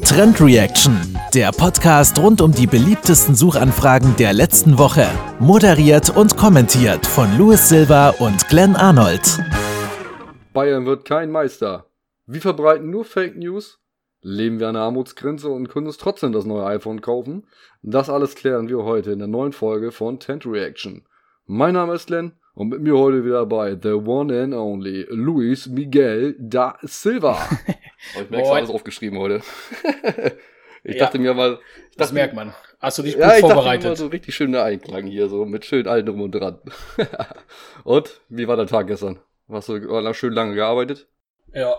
Trend Reaction, der Podcast rund um die beliebtesten Suchanfragen der letzten Woche. Moderiert und kommentiert von Louis Silva und Glenn Arnold. Bayern wird kein Meister. Wir verbreiten nur Fake News. Leben wir an der Armutsgrenze und können uns trotzdem das neue iPhone kaufen? Das alles klären wir heute in der neuen Folge von Trend Reaction. Mein Name ist Glenn und mit mir heute wieder bei The One and Only Luis Miguel da Silva. oh, ich merke alles aufgeschrieben heute. ich ja, dachte mir mal. Ich das dachte, merkt man. Hast du dich gut ja, ich vorbereitet? Dachte mir so richtig schöner Einklang hier, so mit schön allem drum und dran. und, wie war der Tag gestern? Hast du schön lange gearbeitet? Ja,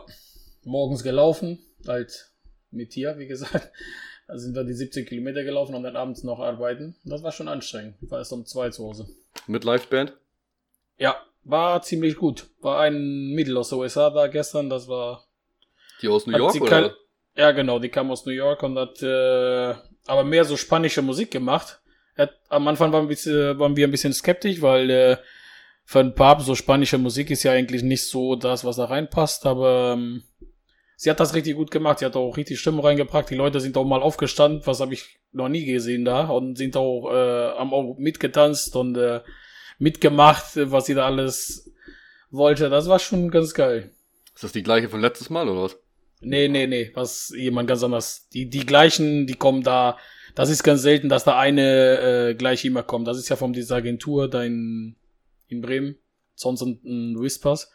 morgens gelaufen, halt mit dir, wie gesagt. Da sind wir die 17 Kilometer gelaufen und dann abends noch arbeiten. Das war schon anstrengend. Ich war erst um zwei zu Hause. Mit Liveband? Ja, war ziemlich gut. War ein Mädel aus den USA da gestern, das war. Die aus New York, oder? Ja, genau, die kam aus New York und hat äh, aber mehr so spanische Musik gemacht. Hat, am Anfang waren, bisschen, waren wir ein bisschen skeptisch, weil äh, für ein Papst so spanische Musik ist ja eigentlich nicht so das, was da reinpasst, aber ähm, sie hat das richtig gut gemacht. Sie hat auch richtig Stimme reingebracht. Die Leute sind auch mal aufgestanden, was habe ich noch nie gesehen da und sind auch, äh, haben auch mitgetanzt und äh, mitgemacht, was sie da alles wollte. Das war schon ganz geil. Ist das die gleiche von letztes Mal oder was? Nee, nee, nee, was jemand ganz anders. Die, die gleichen, die kommen da. Das ist ganz selten, dass da eine äh, gleich immer kommt. Das ist ja von dieser Agentur da in, in Bremen. Sonst ein Whispers.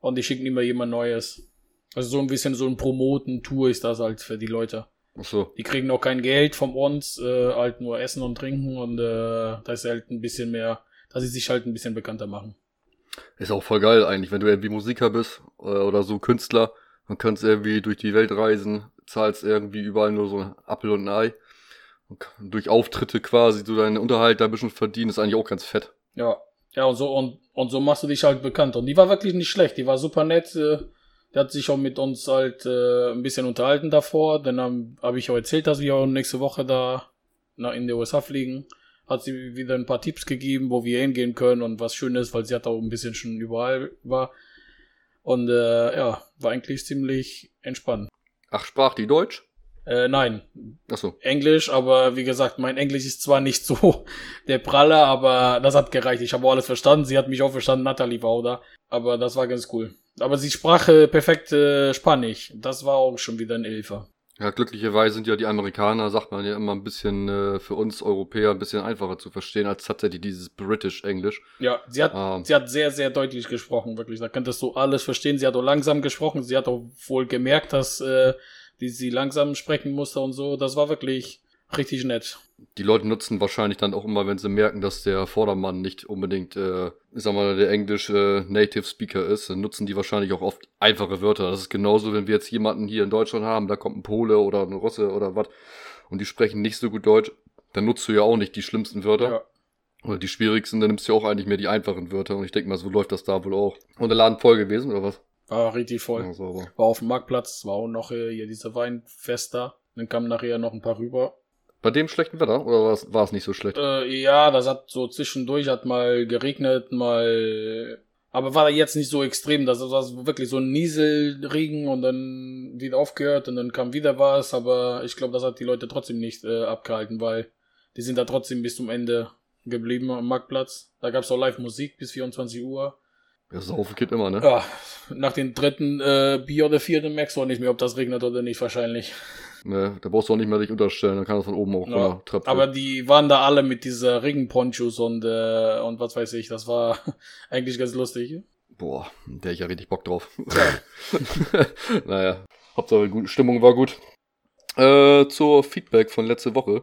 Und die schicken immer jemand Neues. Also so ein bisschen so ein Promoten-Tour ist das halt für die Leute. Ach so. Die kriegen auch kein Geld von uns, äh, halt nur Essen und Trinken und äh, da ist halt ein bisschen mehr dass sie sich halt ein bisschen bekannter machen. Ist auch voll geil eigentlich, wenn du irgendwie Musiker bist äh, oder so Künstler und kannst irgendwie durch die Welt reisen, zahlst irgendwie überall nur so ein Apfel und ein Ei. Und durch Auftritte quasi du deinen Unterhalt da ein bisschen verdienen, ist eigentlich auch ganz fett. Ja, ja, und so, und, und so machst du dich halt bekannt. Und die war wirklich nicht schlecht, die war super nett. Äh, der hat sich auch mit uns halt äh, ein bisschen unterhalten davor. Dann habe hab ich auch erzählt, dass wir auch nächste Woche da in die USA fliegen hat sie wieder ein paar Tipps gegeben, wo wir hingehen können und was schön ist, weil sie hat auch ein bisschen schon überall war. Und äh, ja, war eigentlich ziemlich entspannt. Ach, sprach die Deutsch? Äh, nein. Ach so. Englisch, aber wie gesagt, mein Englisch ist zwar nicht so der Pralle, aber das hat gereicht. Ich habe auch alles verstanden. Sie hat mich auch verstanden. Natalie war auch da. Aber das war ganz cool. Aber sie sprach äh, perfekt äh, Spanisch. Das war auch schon wieder ein Elfer. Ja, glücklicherweise sind ja die Amerikaner, sagt man ja immer ein bisschen äh, für uns Europäer ein bisschen einfacher zu verstehen als tatsächlich dieses British Englisch. Ja, sie hat, ähm. sie hat sehr, sehr deutlich gesprochen, wirklich. Da könntest du alles verstehen. Sie hat auch langsam gesprochen. Sie hat auch wohl gemerkt, dass äh, die, sie langsam sprechen musste und so. Das war wirklich richtig nett. Die Leute nutzen wahrscheinlich dann auch immer, wenn sie merken, dass der Vordermann nicht unbedingt, äh, ich sag mal, der englische Native Speaker ist, dann nutzen die wahrscheinlich auch oft einfache Wörter. Das ist genauso, wenn wir jetzt jemanden hier in Deutschland haben, da kommt ein Pole oder ein Russe oder was und die sprechen nicht so gut Deutsch, dann nutzt du ja auch nicht die schlimmsten Wörter. Ja. Oder die schwierigsten, dann nimmst du ja auch eigentlich mehr die einfachen Wörter. Und ich denke mal, so läuft das da wohl auch. Und der Laden voll gewesen, oder was? War richtig voll. Ja, war auf dem Marktplatz, war auch noch hier diese da. Dann kamen nachher noch ein paar rüber. Bei dem schlechten Wetter? Oder war es nicht so schlecht? Äh, ja, das hat so zwischendurch hat mal geregnet, mal. Aber war jetzt nicht so extrem. Das war wirklich so ein Nieselregen und dann wieder aufgehört und dann kam wieder was. Aber ich glaube, das hat die Leute trotzdem nicht äh, abgehalten, weil die sind da trotzdem bis zum Ende geblieben am Marktplatz. Da gab es auch Live-Musik bis 24 Uhr. Ja, saufen geht immer, ne? Ja, nach dem dritten äh, Bier oder vierten merkst du auch nicht mehr, ob das regnet oder nicht, wahrscheinlich. Ne, da brauchst du auch nicht mehr dich unterstellen, dann kann das von oben auch ja, tröpfeln. Aber die waren da alle mit dieser Regenponchos und, äh, und was weiß ich, das war eigentlich ganz lustig. Boah, der ich ja richtig Bock drauf. Ja. naja, Hauptsache gute Stimmung war gut. Äh, zur Feedback von letzte Woche.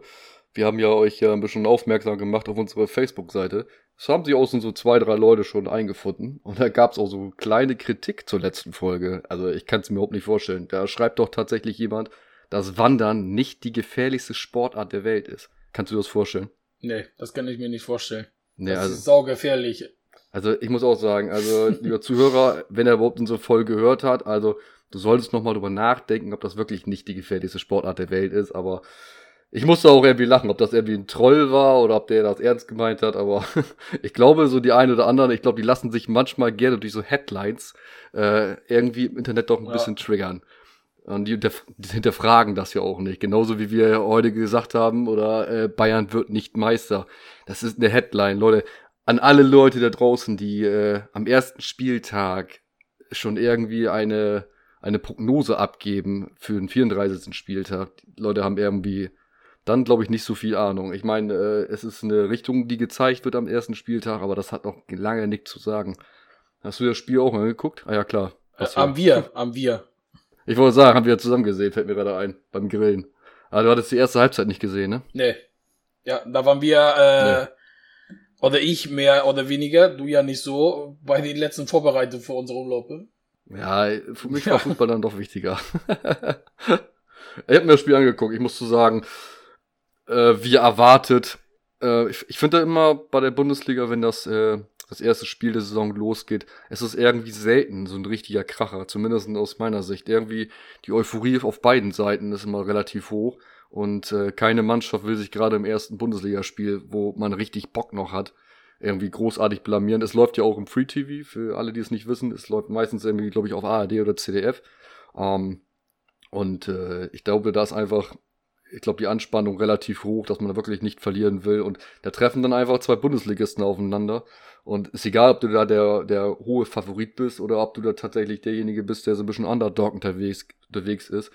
Wir haben ja euch ja ein bisschen aufmerksam gemacht auf unsere Facebook-Seite. Es haben sich außen so zwei, drei Leute schon eingefunden. Und da gab es auch so kleine Kritik zur letzten Folge. Also ich kann es mir überhaupt nicht vorstellen. Da schreibt doch tatsächlich jemand, dass Wandern nicht die gefährlichste Sportart der Welt ist. Kannst du dir das vorstellen? Nee, das kann ich mir nicht vorstellen. Nee, das also, ist saugefährlich. Also ich muss auch sagen, also lieber Zuhörer, wenn er überhaupt unsere Folge gehört hat, also du solltest nochmal drüber nachdenken, ob das wirklich nicht die gefährlichste Sportart der Welt ist, aber ich musste auch irgendwie lachen, ob das irgendwie ein Troll war oder ob der das ernst gemeint hat, aber ich glaube, so die einen oder anderen, ich glaube, die lassen sich manchmal gerne durch so Headlines äh, irgendwie im Internet doch ein ja. bisschen triggern. Und die, hinterfragen das ja auch nicht. Genauso wie wir heute gesagt haben, oder äh, Bayern wird nicht Meister. Das ist eine Headline, Leute. An alle Leute da draußen, die äh, am ersten Spieltag schon irgendwie eine, eine Prognose abgeben für den 34. Spieltag. Die Leute haben irgendwie dann, glaube ich, nicht so viel Ahnung. Ich meine, äh, es ist eine Richtung, die gezeigt wird am ersten Spieltag, aber das hat noch lange nichts zu sagen. Hast du das Spiel auch mal geguckt? Ah ja, klar. Äh, am Wir, am Wir. Ich wollte sagen, haben wir zusammen gesehen, fällt mir gerade ein, beim Grillen. Aber du hattest die erste Halbzeit nicht gesehen, ne? Nee. Ja, da waren wir, äh, nee. oder ich mehr oder weniger, du ja nicht so, bei den letzten Vorbereitungen für unsere Umläufe. Ja, für mich war Fußball dann doch wichtiger. ich habe mir das Spiel angeguckt, ich muss zu sagen, äh, wie erwartet. Äh, ich ich finde immer bei der Bundesliga, wenn das äh, das erste Spiel der Saison losgeht, es ist irgendwie selten so ein richtiger Kracher, zumindest aus meiner Sicht. Irgendwie die Euphorie auf beiden Seiten ist immer relativ hoch und äh, keine Mannschaft will sich gerade im ersten Bundesligaspiel, wo man richtig Bock noch hat, irgendwie großartig blamieren. Es läuft ja auch im Free TV, für alle, die es nicht wissen. Es läuft meistens irgendwie, glaube ich, auf ARD oder CDF. Ähm, und äh, ich glaube, da ist einfach ich glaube, die Anspannung relativ hoch, dass man wirklich nicht verlieren will. Und da treffen dann einfach zwei Bundesligisten aufeinander. Und ist egal, ob du da der, der hohe Favorit bist oder ob du da tatsächlich derjenige bist, der so ein bisschen Underdog unterwegs, unterwegs ist.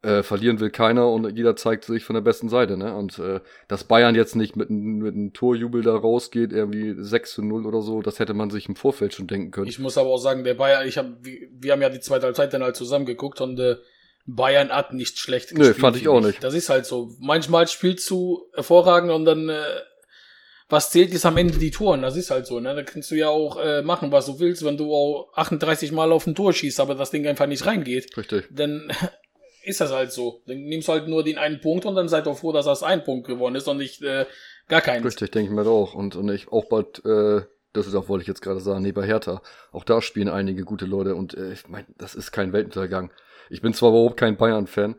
Äh, verlieren will keiner und jeder zeigt sich von der besten Seite, ne? Und äh, dass Bayern jetzt nicht mit, mit einem Torjubel da rausgeht, irgendwie 6 zu 0 oder so, das hätte man sich im Vorfeld schon denken können. Ich muss aber auch sagen, der Bayern, ich hab, wir, wir haben ja die zweite Halbzeit dann halt zusammen geguckt und äh, Bayern hat nicht schlecht gespielt. Nee, fand ich auch nicht. Das ist halt so. Manchmal spielst du hervorragend und dann äh, was zählt ist am Ende die Toren. Das ist halt so. Ne? Da kannst du ja auch äh, machen, was du willst, wenn du auch 38 Mal auf ein Tor schießt, aber das Ding einfach nicht reingeht. Richtig. Dann ist das halt so. Dann nimmst du halt nur den einen Punkt und dann seid doch froh, dass das ein Punkt geworden ist und nicht äh, gar keinen. Richtig, denke ich mir auch. Und, und ich auch bald, äh, das ist auch, wollte ich jetzt gerade sagen, nee, bei Hertha. Auch da spielen einige gute Leute und äh, ich meine, das ist kein Weltuntergang. Ich bin zwar überhaupt kein Bayern-Fan,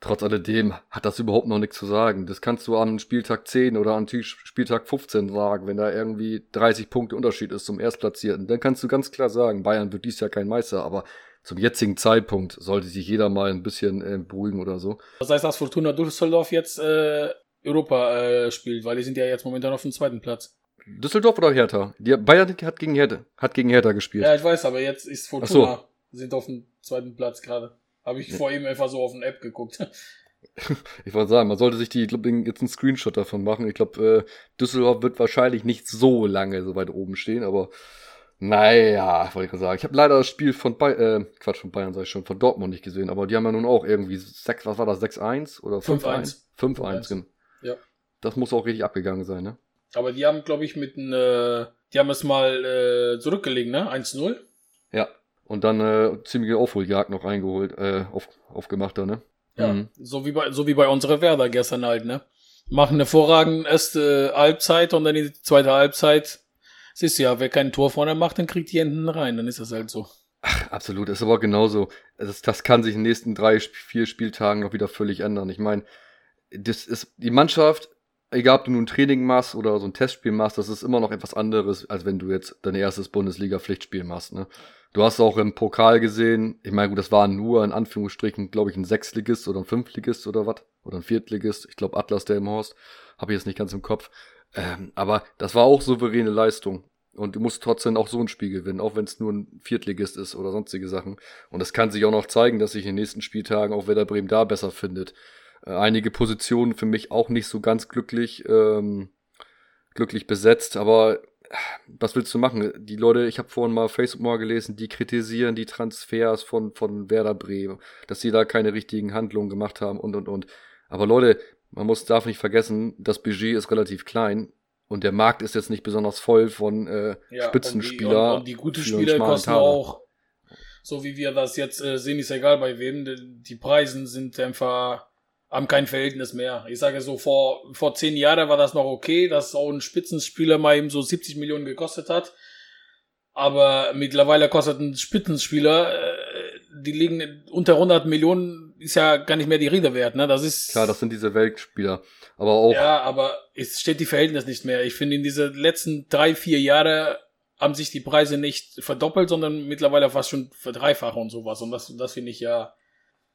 trotz alledem hat das überhaupt noch nichts zu sagen. Das kannst du an Spieltag 10 oder an Spieltag 15 sagen, wenn da irgendwie 30 Punkte Unterschied ist zum Erstplatzierten. Dann kannst du ganz klar sagen, Bayern wird dies Jahr kein Meister, aber zum jetzigen Zeitpunkt sollte sich jeder mal ein bisschen äh, beruhigen oder so. Das heißt, dass Fortuna Düsseldorf jetzt äh, Europa äh, spielt, weil die sind ja jetzt momentan auf dem zweiten Platz. Düsseldorf oder Hertha? Die Bayern hat gegen Hertha, hat gegen Hertha gespielt. Ja, ich weiß, aber jetzt ist Fortuna, so. sind auf dem zweiten Platz gerade. Habe ich vor ihm einfach so auf eine App geguckt. ich wollte sagen, man sollte sich die, ich glaube, jetzt einen Screenshot davon machen. Ich glaube, äh, Düsseldorf wird wahrscheinlich nicht so lange so weit oben stehen, aber naja, wollte ich gerade sagen. Ich habe leider das Spiel von Bayern, äh, Quatsch, von Bayern sag ich schon, von Dortmund nicht gesehen, aber die haben ja nun auch irgendwie 6, was war das, 6-1 oder 5-1? 5-1, Ja. Das muss auch richtig abgegangen sein, ne? Aber die haben, glaube ich, mit einem, äh, die haben es mal äh, zurückgelegen, ne? 1-0. Ja. Und dann äh, ziemliche Aufholjagd noch reingeholt, äh, auf, aufgemacht da, ne? Ja, mhm. so wie bei so wie bei unserer Werder gestern halt, ne? Machen eine hervorragende erste Halbzeit und dann die zweite Halbzeit. Siehst du ja, wer kein Tor vorne macht, dann kriegt die hinten rein, dann ist das halt so. Ach, absolut, das ist aber genauso. Das, das kann sich in den nächsten drei, vier Spieltagen noch wieder völlig ändern. Ich meine, das ist die Mannschaft egal ob du nun Training machst oder so ein Testspiel machst, das ist immer noch etwas anderes, als wenn du jetzt dein erstes Bundesliga-Pflichtspiel machst. Ne? Du hast auch im Pokal gesehen, ich meine, gut, das war nur in Anführungsstrichen, glaube ich, ein Sechsligist oder ein Fünftligist oder was, oder ein Viertligist, ich glaube Atlas der im Horst, habe ich jetzt nicht ganz im Kopf. Ähm, aber das war auch souveräne Leistung. Und du musst trotzdem auch so ein Spiel gewinnen, auch wenn es nur ein Viertligist ist oder sonstige Sachen. Und es kann sich auch noch zeigen, dass sich in den nächsten Spieltagen auch Werder Bremen da besser findet. Äh, einige Positionen für mich auch nicht so ganz glücklich, ähm, glücklich besetzt, aber was willst du machen? Die Leute, ich habe vorhin mal Facebook mal gelesen, die kritisieren die Transfers von, von Werder Bremen, dass sie da keine richtigen Handlungen gemacht haben und und und. Aber Leute, man muss darf nicht vergessen, das Budget ist relativ klein und der Markt ist jetzt nicht besonders voll von äh, ja, Spitzenspieler. Und die, und, und die guten Spieler kosten Tage. auch, so wie wir das jetzt äh, sehen, ist egal bei wem. Die, die Preisen sind einfach haben kein Verhältnis mehr. Ich sage so, vor, vor zehn Jahren war das noch okay, dass auch ein Spitzenspieler mal eben so 70 Millionen gekostet hat. Aber mittlerweile kostet ein Spitzenspieler, äh, die liegen unter 100 Millionen, ist ja gar nicht mehr die Rede wert, ne? Das ist. Klar, das sind diese Weltspieler. Aber auch. Ja, aber es steht die Verhältnis nicht mehr. Ich finde, in diese letzten drei, vier Jahre haben sich die Preise nicht verdoppelt, sondern mittlerweile fast schon verdreifacht und sowas. Und das, das finde ich ja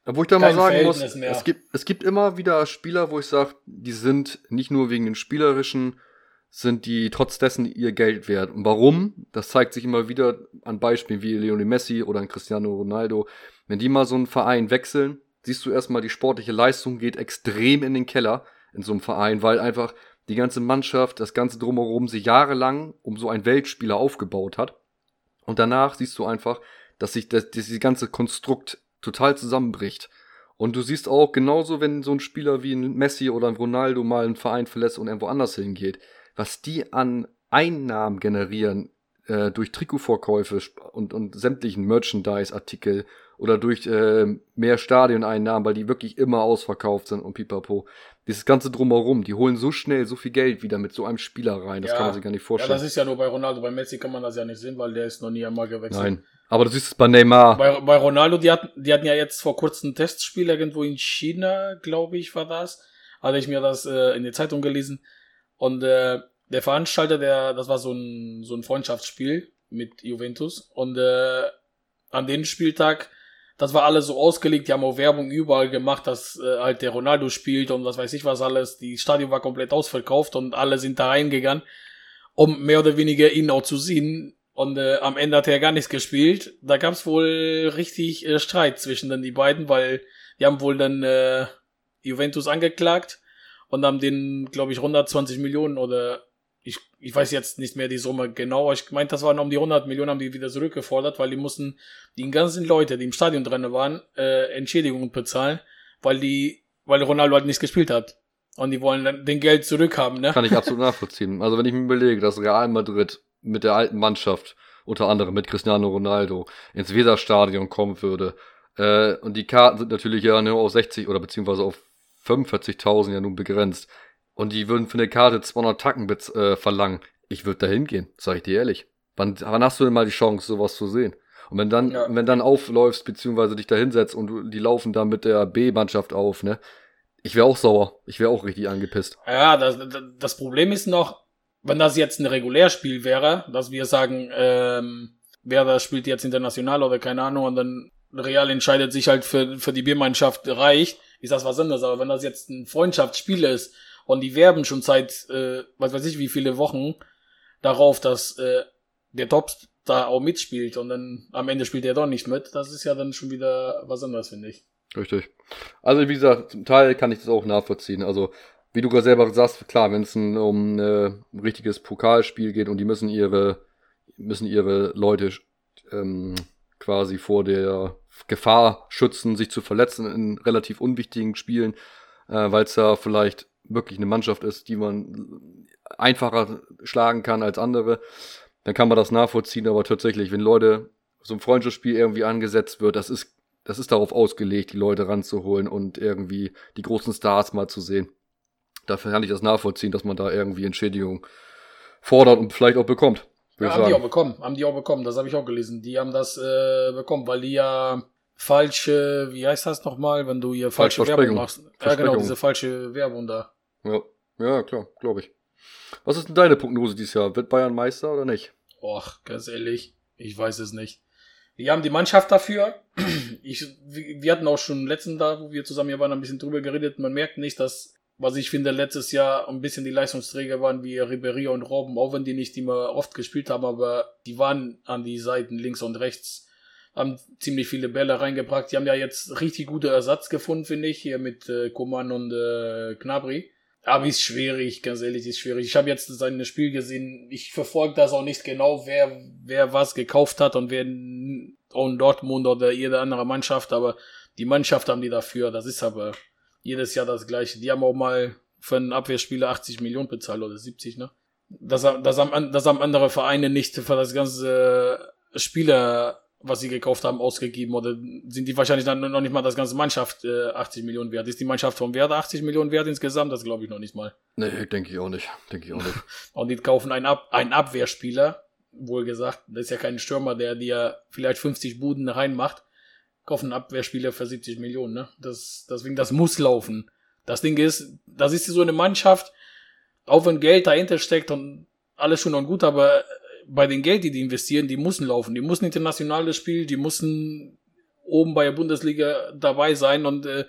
Wo ich da mal sagen muss, es gibt, es gibt immer wieder Spieler, wo ich sage, die sind nicht nur wegen den spielerischen, sind die trotz dessen ihr Geld wert. Und warum? Das zeigt sich immer wieder an Beispielen wie Lionel Messi oder an Cristiano Ronaldo. Wenn die mal so einen Verein wechseln, siehst du erstmal, die sportliche Leistung geht extrem in den Keller in so einem Verein, weil einfach die ganze Mannschaft, das ganze drumherum sich jahrelang um so einen Weltspieler aufgebaut hat. Und danach siehst du einfach, dass sich das, dieses ganze Konstrukt total zusammenbricht. Und du siehst auch genauso, wenn so ein Spieler wie ein Messi oder ein Ronaldo mal einen Verein verlässt und irgendwo anders hingeht, was die an Einnahmen generieren äh, durch Trikotvorkäufe und, und sämtlichen Merchandise-Artikel oder durch äh, mehr Stadioneinnahmen, weil die wirklich immer ausverkauft sind und pipapo. Dieses ganze Drumherum, die holen so schnell so viel Geld wieder mit so einem Spieler rein, das ja. kann man sich gar nicht vorstellen. Ja, das ist ja nur bei Ronaldo, bei Messi kann man das ja nicht sehen, weil der ist noch nie einmal gewechselt. Nein, aber du siehst es bei Neymar. Bei, bei Ronaldo, die hatten, die hatten ja jetzt vor kurzem ein Testspiel irgendwo in China, glaube ich, war das. Hatte ich mir das äh, in der Zeitung gelesen. Und äh, der Veranstalter, der, das war so ein, so ein Freundschaftsspiel mit Juventus. Und äh, an dem Spieltag das war alles so ausgelegt, die haben auch Werbung überall gemacht, dass äh, halt der Ronaldo spielt und was weiß ich was alles. Die Stadion war komplett ausverkauft und alle sind da reingegangen, um mehr oder weniger ihn auch zu sehen. Und äh, am Ende hat er gar nichts gespielt. Da gab es wohl richtig äh, Streit zwischen dann die beiden, weil die haben wohl dann äh, Juventus angeklagt und haben den, glaube ich, 120 Millionen oder ich, ich weiß jetzt nicht mehr die Summe genau, ich meinte, das waren um die 100 Millionen, haben die wieder zurückgefordert, weil die mussten die ganzen Leute, die im Stadion drin waren, äh, Entschädigungen bezahlen, weil die, weil Ronaldo halt nichts gespielt hat. Und die wollen dann den Geld zurückhaben, ne? Kann ich absolut nachvollziehen. Also wenn ich mir überlege, dass Real Madrid mit der alten Mannschaft, unter anderem mit Cristiano Ronaldo, ins Weserstadion kommen würde, äh, und die Karten sind natürlich ja nur auf 60 oder beziehungsweise auf 45.000 ja nun begrenzt und die würden für eine Karte 200 Tacken äh, verlangen, ich würde da hingehen, sag ich dir ehrlich. Wann, wann hast du denn mal die Chance, sowas zu sehen? Und wenn dann, ja. wenn dann aufläufst, beziehungsweise dich da hinsetzt und du, die laufen dann mit der B-Mannschaft auf, ne? Ich wäre auch sauer. Ich wäre auch richtig angepisst. Ja, das, das Problem ist noch, wenn das jetzt ein Regulärspiel wäre, dass wir sagen, ähm, wer da spielt jetzt international oder keine Ahnung, und dann Real entscheidet sich halt für, für die B-Mannschaft reicht, ist das was anderes. Aber wenn das jetzt ein Freundschaftsspiel ist, und die werben schon seit, äh, was weiß ich, wie viele Wochen darauf, dass äh, der Tops da auch mitspielt und dann am Ende spielt er doch nicht mit. Das ist ja dann schon wieder was anderes, finde ich. Richtig. Also wie gesagt, zum Teil kann ich das auch nachvollziehen. Also wie du gerade selber sagst, klar, wenn es um äh, ein richtiges Pokalspiel geht und die müssen ihre müssen ihre Leute ähm, quasi vor der Gefahr schützen, sich zu verletzen in relativ unwichtigen Spielen, äh, weil es ja vielleicht wirklich eine Mannschaft ist, die man einfacher schlagen kann als andere, dann kann man das nachvollziehen. Aber tatsächlich, wenn Leute so ein Freundschaftsspiel irgendwie angesetzt wird, das ist, das ist darauf ausgelegt, die Leute ranzuholen und irgendwie die großen Stars mal zu sehen. Dafür kann ich das nachvollziehen, dass man da irgendwie Entschädigung fordert und vielleicht auch bekommt. Ja, haben die auch bekommen, haben die auch bekommen, das habe ich auch gelesen. Die haben das äh, bekommen, weil die ja falsche, wie heißt das nochmal, wenn du hier falsche Werbung machst. Ja, genau, diese falsche Werbung da. Ja, ja klar, glaube ich. Was ist denn deine Prognose dieses Jahr? Wird Bayern Meister oder nicht? Och, ganz ehrlich, ich weiß es nicht. Wir haben die Mannschaft dafür. Ich, wir hatten auch schon letzten Tag, wo wir zusammen hier waren, ein bisschen drüber geredet. Man merkt nicht, dass, was ich finde, letztes Jahr ein bisschen die Leistungsträger waren wie Ribery und Robben, auch wenn die nicht immer oft gespielt haben, aber die waren an die Seiten links und rechts, haben ziemlich viele Bälle reingebracht. Die haben ja jetzt richtig gute Ersatz gefunden, finde ich, hier mit äh, Koman und äh, Knabri. Aber ist schwierig, ganz ehrlich, ist schwierig. Ich habe jetzt sein Spiel gesehen. Ich verfolge das auch nicht genau, wer, wer was gekauft hat und wer in Dortmund oder jede andere Mannschaft, aber die Mannschaft haben die dafür. Das ist aber jedes Jahr das Gleiche. Die haben auch mal für einen Abwehrspieler 80 Millionen bezahlt oder 70, ne? Das, das, haben, das haben andere Vereine nicht für das ganze Spieler was sie gekauft haben, ausgegeben oder sind die wahrscheinlich dann noch nicht mal das ganze Mannschaft äh, 80 Millionen wert? Ist die Mannschaft vom Wert 80 Millionen wert insgesamt? Das glaube ich noch nicht mal. Nee, denke ich auch nicht. Denke ich auch nicht. Und die kaufen einen, Ab einen Abwehrspieler, wohl gesagt, das ist ja kein Stürmer, der dir vielleicht 50 Buden reinmacht, kaufen einen Abwehrspieler für 70 Millionen, ne? Das, deswegen, das muss laufen. Das Ding ist, das ist so eine Mannschaft, auch wenn Geld dahinter steckt und alles schon und gut, aber bei den Geld, die die investieren, die müssen laufen. Die müssen internationales Spiel, die müssen oben bei der Bundesliga dabei sein und äh,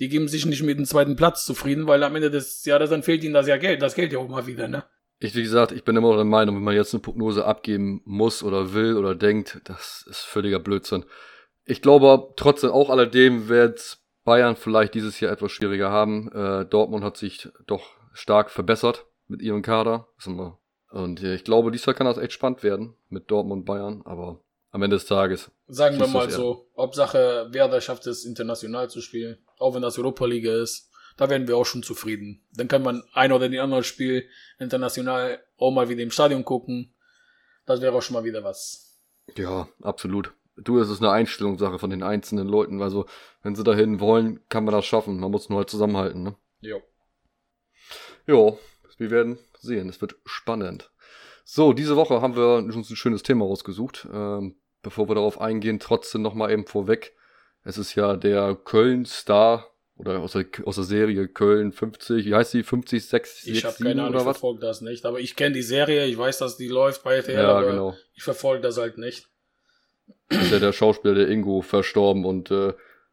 die geben sich nicht mit dem zweiten Platz zufrieden, weil am Ende des Jahres dann fehlt ihnen das ja Geld, das Geld ja auch mal wieder, ne? Ich, wie gesagt, ich bin immer noch der Meinung, wenn man jetzt eine Prognose abgeben muss oder will oder denkt, das ist völliger Blödsinn. Ich glaube trotzdem auch alledem wird Bayern vielleicht dieses Jahr etwas schwieriger haben. Äh, Dortmund hat sich doch stark verbessert mit ihrem Kader. Und äh, ich glaube, dieses Jahr kann das echt spannend werden mit Dortmund Bayern, aber am Ende des Tages. Sagen wir mal so, Hauptsache Werder schafft es international zu spielen, auch wenn das Europa League ist. Da werden wir auch schon zufrieden. Dann kann man ein oder die andere Spiel international auch mal wieder im Stadion gucken. Das wäre auch schon mal wieder was. Ja, absolut. Du, es ist eine Einstellungssache von den einzelnen Leuten. Also, wenn sie dahin wollen, kann man das schaffen. Man muss nur halt zusammenhalten, ne? Ja. Ja, wir werden sehen. Es wird spannend. So, diese Woche haben wir uns ein schönes Thema rausgesucht. Ähm, bevor wir darauf eingehen, trotzdem nochmal eben vorweg. Es ist ja der Köln-Star oder aus der, aus der Serie Köln 50, wie heißt die? 50, 6, Ich habe keine Ahnung, ich verfolge das nicht. Aber ich kenne die Serie, ich weiß, dass die läuft bei RTL, ja, genau. ich verfolge das halt nicht. Ist ja der Schauspieler, der Ingo, verstorben und äh,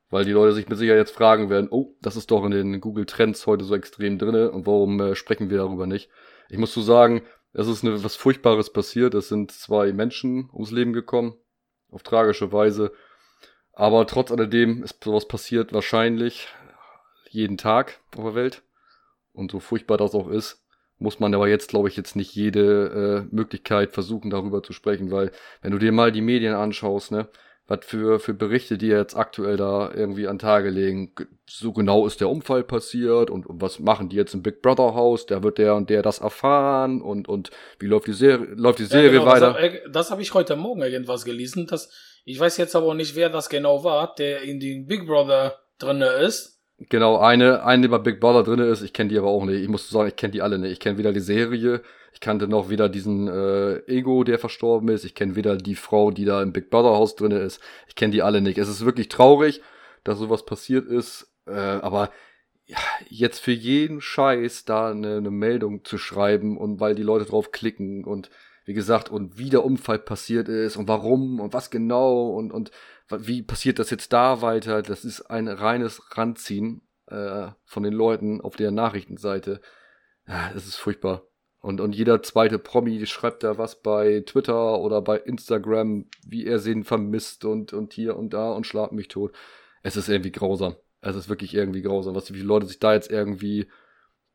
weil die Leute sich mit Sicherheit jetzt fragen werden, oh, das ist doch in den Google Trends heute so extrem drinne und warum äh, sprechen wir darüber nicht? Ich muss so sagen, es ist eine, was Furchtbares passiert. Es sind zwei Menschen ums Leben gekommen, auf tragische Weise. Aber trotz alledem ist sowas passiert wahrscheinlich jeden Tag auf der Welt. Und so furchtbar das auch ist, muss man aber jetzt, glaube ich, jetzt nicht jede äh, Möglichkeit versuchen, darüber zu sprechen, weil wenn du dir mal die Medien anschaust, ne, was für, für Berichte die jetzt aktuell da irgendwie an Tage legen. So genau ist der Unfall passiert und, und was machen die jetzt im Big Brother Haus? Da wird der und der das erfahren und, und wie läuft die Serie, läuft die Serie ja, genau, weiter? Das, das habe ich heute Morgen irgendwas gelesen. Dass, ich weiß jetzt aber nicht, wer das genau war, der in den Big Brother drinne ist. Genau, eine, eine, die bei Big Brother drinne ist, ich kenne die aber auch nicht. Ich muss sagen, ich kenne die alle nicht. Ich kenne weder die Serie, ich kannte noch weder diesen äh, Ego, der verstorben ist, ich kenne weder die Frau, die da im Big Brother Haus drinne ist. Ich kenne die alle nicht. Es ist wirklich traurig, dass sowas passiert ist, äh, aber ja, jetzt für jeden Scheiß da eine, eine Meldung zu schreiben und weil die Leute drauf klicken und wie gesagt, und wie der Unfall passiert ist und warum und was genau und, und wie passiert das jetzt da weiter, das ist ein reines Ranziehen äh, von den Leuten auf der Nachrichtenseite. Ja, das ist furchtbar. Und, und jeder zweite Promi schreibt da was bei Twitter oder bei Instagram, wie er sie vermisst und, und hier und da und schlag mich tot. Es ist irgendwie grausam. Es ist wirklich irgendwie grausam, was viele Leute sich da jetzt irgendwie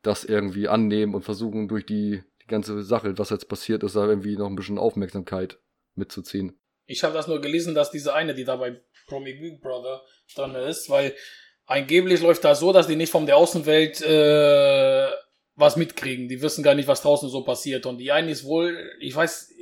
das irgendwie annehmen und versuchen durch die die ganze Sache, was jetzt passiert ist, da irgendwie noch ein bisschen Aufmerksamkeit mitzuziehen. Ich habe das nur gelesen, dass diese eine, die da bei Promi Big Brother drin ist, weil angeblich läuft da so, dass die nicht von der Außenwelt äh, was mitkriegen. Die wissen gar nicht, was draußen so passiert. Und die eine ist wohl, ich weiß,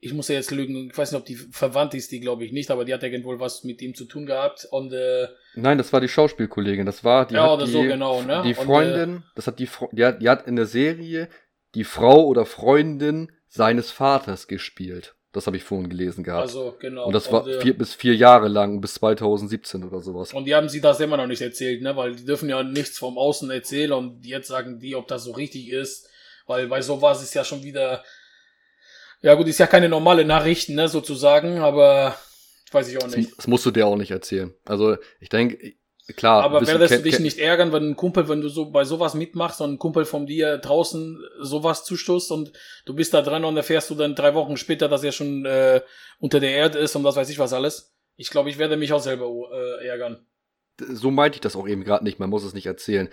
ich muss ja jetzt lügen, ich weiß nicht, ob die verwandt ist, die glaube ich nicht, aber die hat ja wohl was mit ihm zu tun gehabt. Und äh, Nein, das war die Schauspielkollegin. Das war die, ja, oder die, so genau, ne? die Freundin, und, äh, das hat die, die hat, die hat in der Serie die Frau oder Freundin seines Vaters gespielt. Das habe ich vorhin gelesen gehabt. Also, genau. Und das war und, äh, vier bis vier Jahre lang, bis 2017 oder sowas. Und die haben sie das immer noch nicht erzählt, ne? Weil die dürfen ja nichts vom Außen erzählen und jetzt sagen die, ob das so richtig ist. Weil bei sowas ist ja schon wieder. Ja gut, ist ja keine normale Nachrichten, ne, sozusagen, aber weiß ich auch nicht. Das, das musst du dir auch nicht erzählen. Also ich denke, Klar. Aber würdest du dich nicht ärgern, wenn ein Kumpel, wenn du so bei sowas mitmachst und ein Kumpel von dir draußen sowas zustoßt und du bist da dran und erfährst du dann drei Wochen später, dass er schon äh, unter der Erde ist und was weiß ich was alles? Ich glaube, ich werde mich auch selber äh, ärgern. So meinte ich das auch eben gerade nicht, man muss es nicht erzählen.